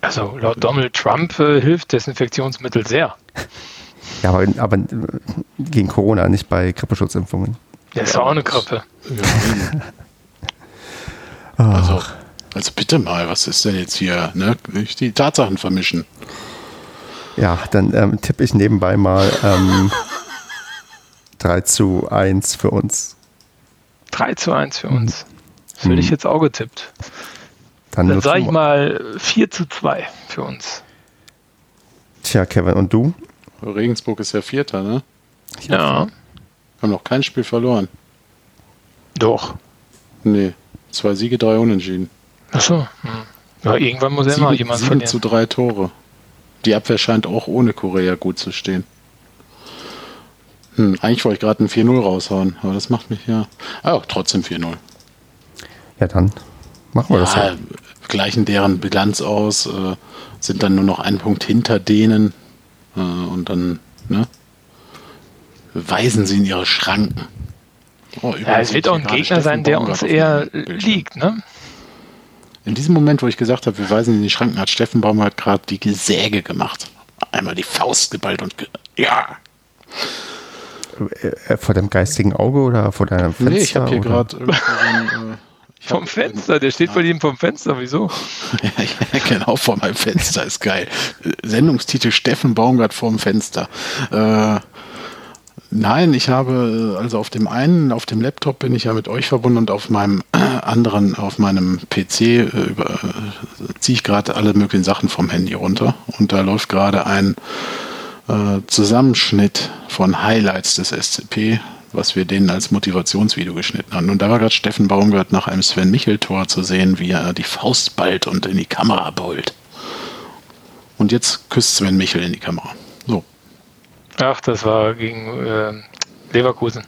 Also laut Donald Trump äh, hilft Desinfektionsmittel sehr. Ja, aber, aber äh, gegen Corona, nicht bei Grippeschutzimpfungen. Das ist auch eine Grippe. Ja, also, also bitte mal, was ist denn jetzt hier? Ne? Nicht die Tatsachen vermischen. Ja, dann ähm, tippe ich nebenbei mal ähm, 3 zu 1 für uns. 3 zu 1 für uns. Das hätte Mhm. ich jetzt auch getippt. Dann, Dann sage ich mal 4 zu 2 für uns. Tja, Kevin, und du? Regensburg ist ja Vierter, ne? Ja, Haben noch kein Spiel verloren. doch. Nee. Zwei Siege, drei Unentschieden. Achso. Hm. Ja, irgendwann muss ja immer jemand sieben verlieren. zu drei Tore. Die Abwehr scheint auch ohne Korea gut zu stehen. Hm, eigentlich wollte ich gerade ein 4-0 raushauen, aber das macht mich ja. Ah, trotzdem 4-0. Ja, dann machen wir das Ja, ja. gleichen deren Bilanz aus, äh, sind dann nur noch einen Punkt hinter denen äh, und dann ne, weisen sie in ihre Schranken. Oh, Ja, es wird auch ein Gegner sein, der uns eher liegt, ne? In diesem Moment, wo ich gesagt habe, wir weisen in die Schranken, hat Steffen Baumgart gerade die Säge gemacht. Einmal die Faust geballt und ge ja. Äh, vor deinem geistigen Auge oder vor deinem Fenster? nee, ich habe hier oder? gerade äh, Vom Fenster, der steht bei ihm vom Fenster, wieso? ja, genau, vor meinem Fenster ist geil. Sendungstitel Steffen Baumgart vorm Fenster. Äh, nein, ich habe, äh, also auf dem einen, auf dem Laptop bin ich ja mit euch verbunden und auf meinem äh, anderen, auf meinem PC äh, äh, ziehe ich gerade alle möglichen Sachen vom Handy runter und da läuft gerade ein äh, Zusammenschnitt von Highlights des SCP, was wir denen als Motivationsvideo geschnitten haben. Und da war gerade Steffen Baumgart nach einem Sven Michel-Tor zu sehen, wie er die Faust ballt und in die Kamera beult. Und jetzt küsst Sven Michel in die Kamera. So, Ach, das war gegen äh, Leverkusen.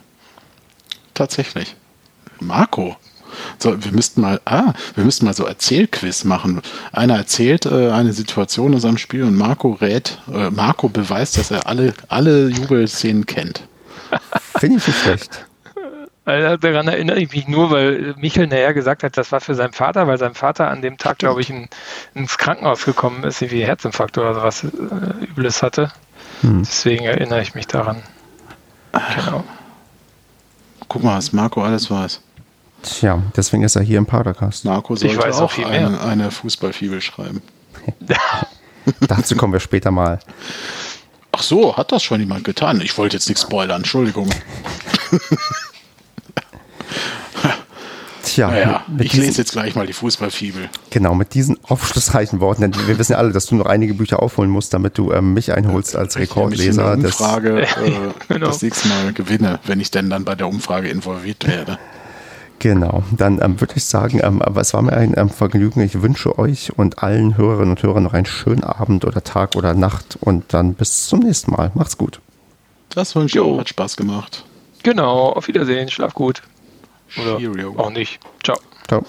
tatsächlich. Marco. So, wir müssten mal, ah, wir müssten mal so Erzählquiz machen. Einer erzählt äh, eine Situation aus einem Spiel und Marco rät, äh, Marco beweist, dass er alle, alle Jubelszenen kennt. Finde ich nicht schlecht. Also daran erinnere ich mich nur, weil Michael nachher gesagt hat, das war für seinen Vater, weil sein Vater an dem Tag, glaube ich, in, ins Krankenhaus gekommen ist, wie Herzinfarkt oder sowas äh, Übles hatte. Hm. Deswegen erinnere ich mich daran. Genau. Guck mal, was Marco alles weiß. Tja, deswegen ist er hier im Padercast. Marco sollte weiß auch, auch viel mehr. eine, eine Fußballfibel schreiben. Dazu kommen wir später mal. Ach so, hat das schon jemand getan? Ich wollte jetzt nichts spoilern, Entschuldigung. Tja, Naja, mit ich diesen- lese jetzt gleich mal die Fußballfibel. Genau, mit diesen aufschlussreichen Worten, denn wir wissen ja alle, dass du noch einige Bücher aufholen musst, damit du ähm, mich einholst als Ich Rekordleser. des- Umfrage äh, Genau. das nächste Mal gewinne, wenn ich denn dann bei der Umfrage involviert werde. Genau, dann ähm, würde ich sagen, ähm, aber es war mir ein ähm, Vergnügen. Ich wünsche euch und allen Hörerinnen und Hörern noch einen schönen Abend oder Tag oder Nacht und dann bis zum nächsten Mal. Macht's gut. Das wünsche ich Jo. auch. Hat Spaß gemacht. Genau, auf Wiedersehen, schlaf gut. Oder Cheerio. auch nicht. Ciao. Ciao.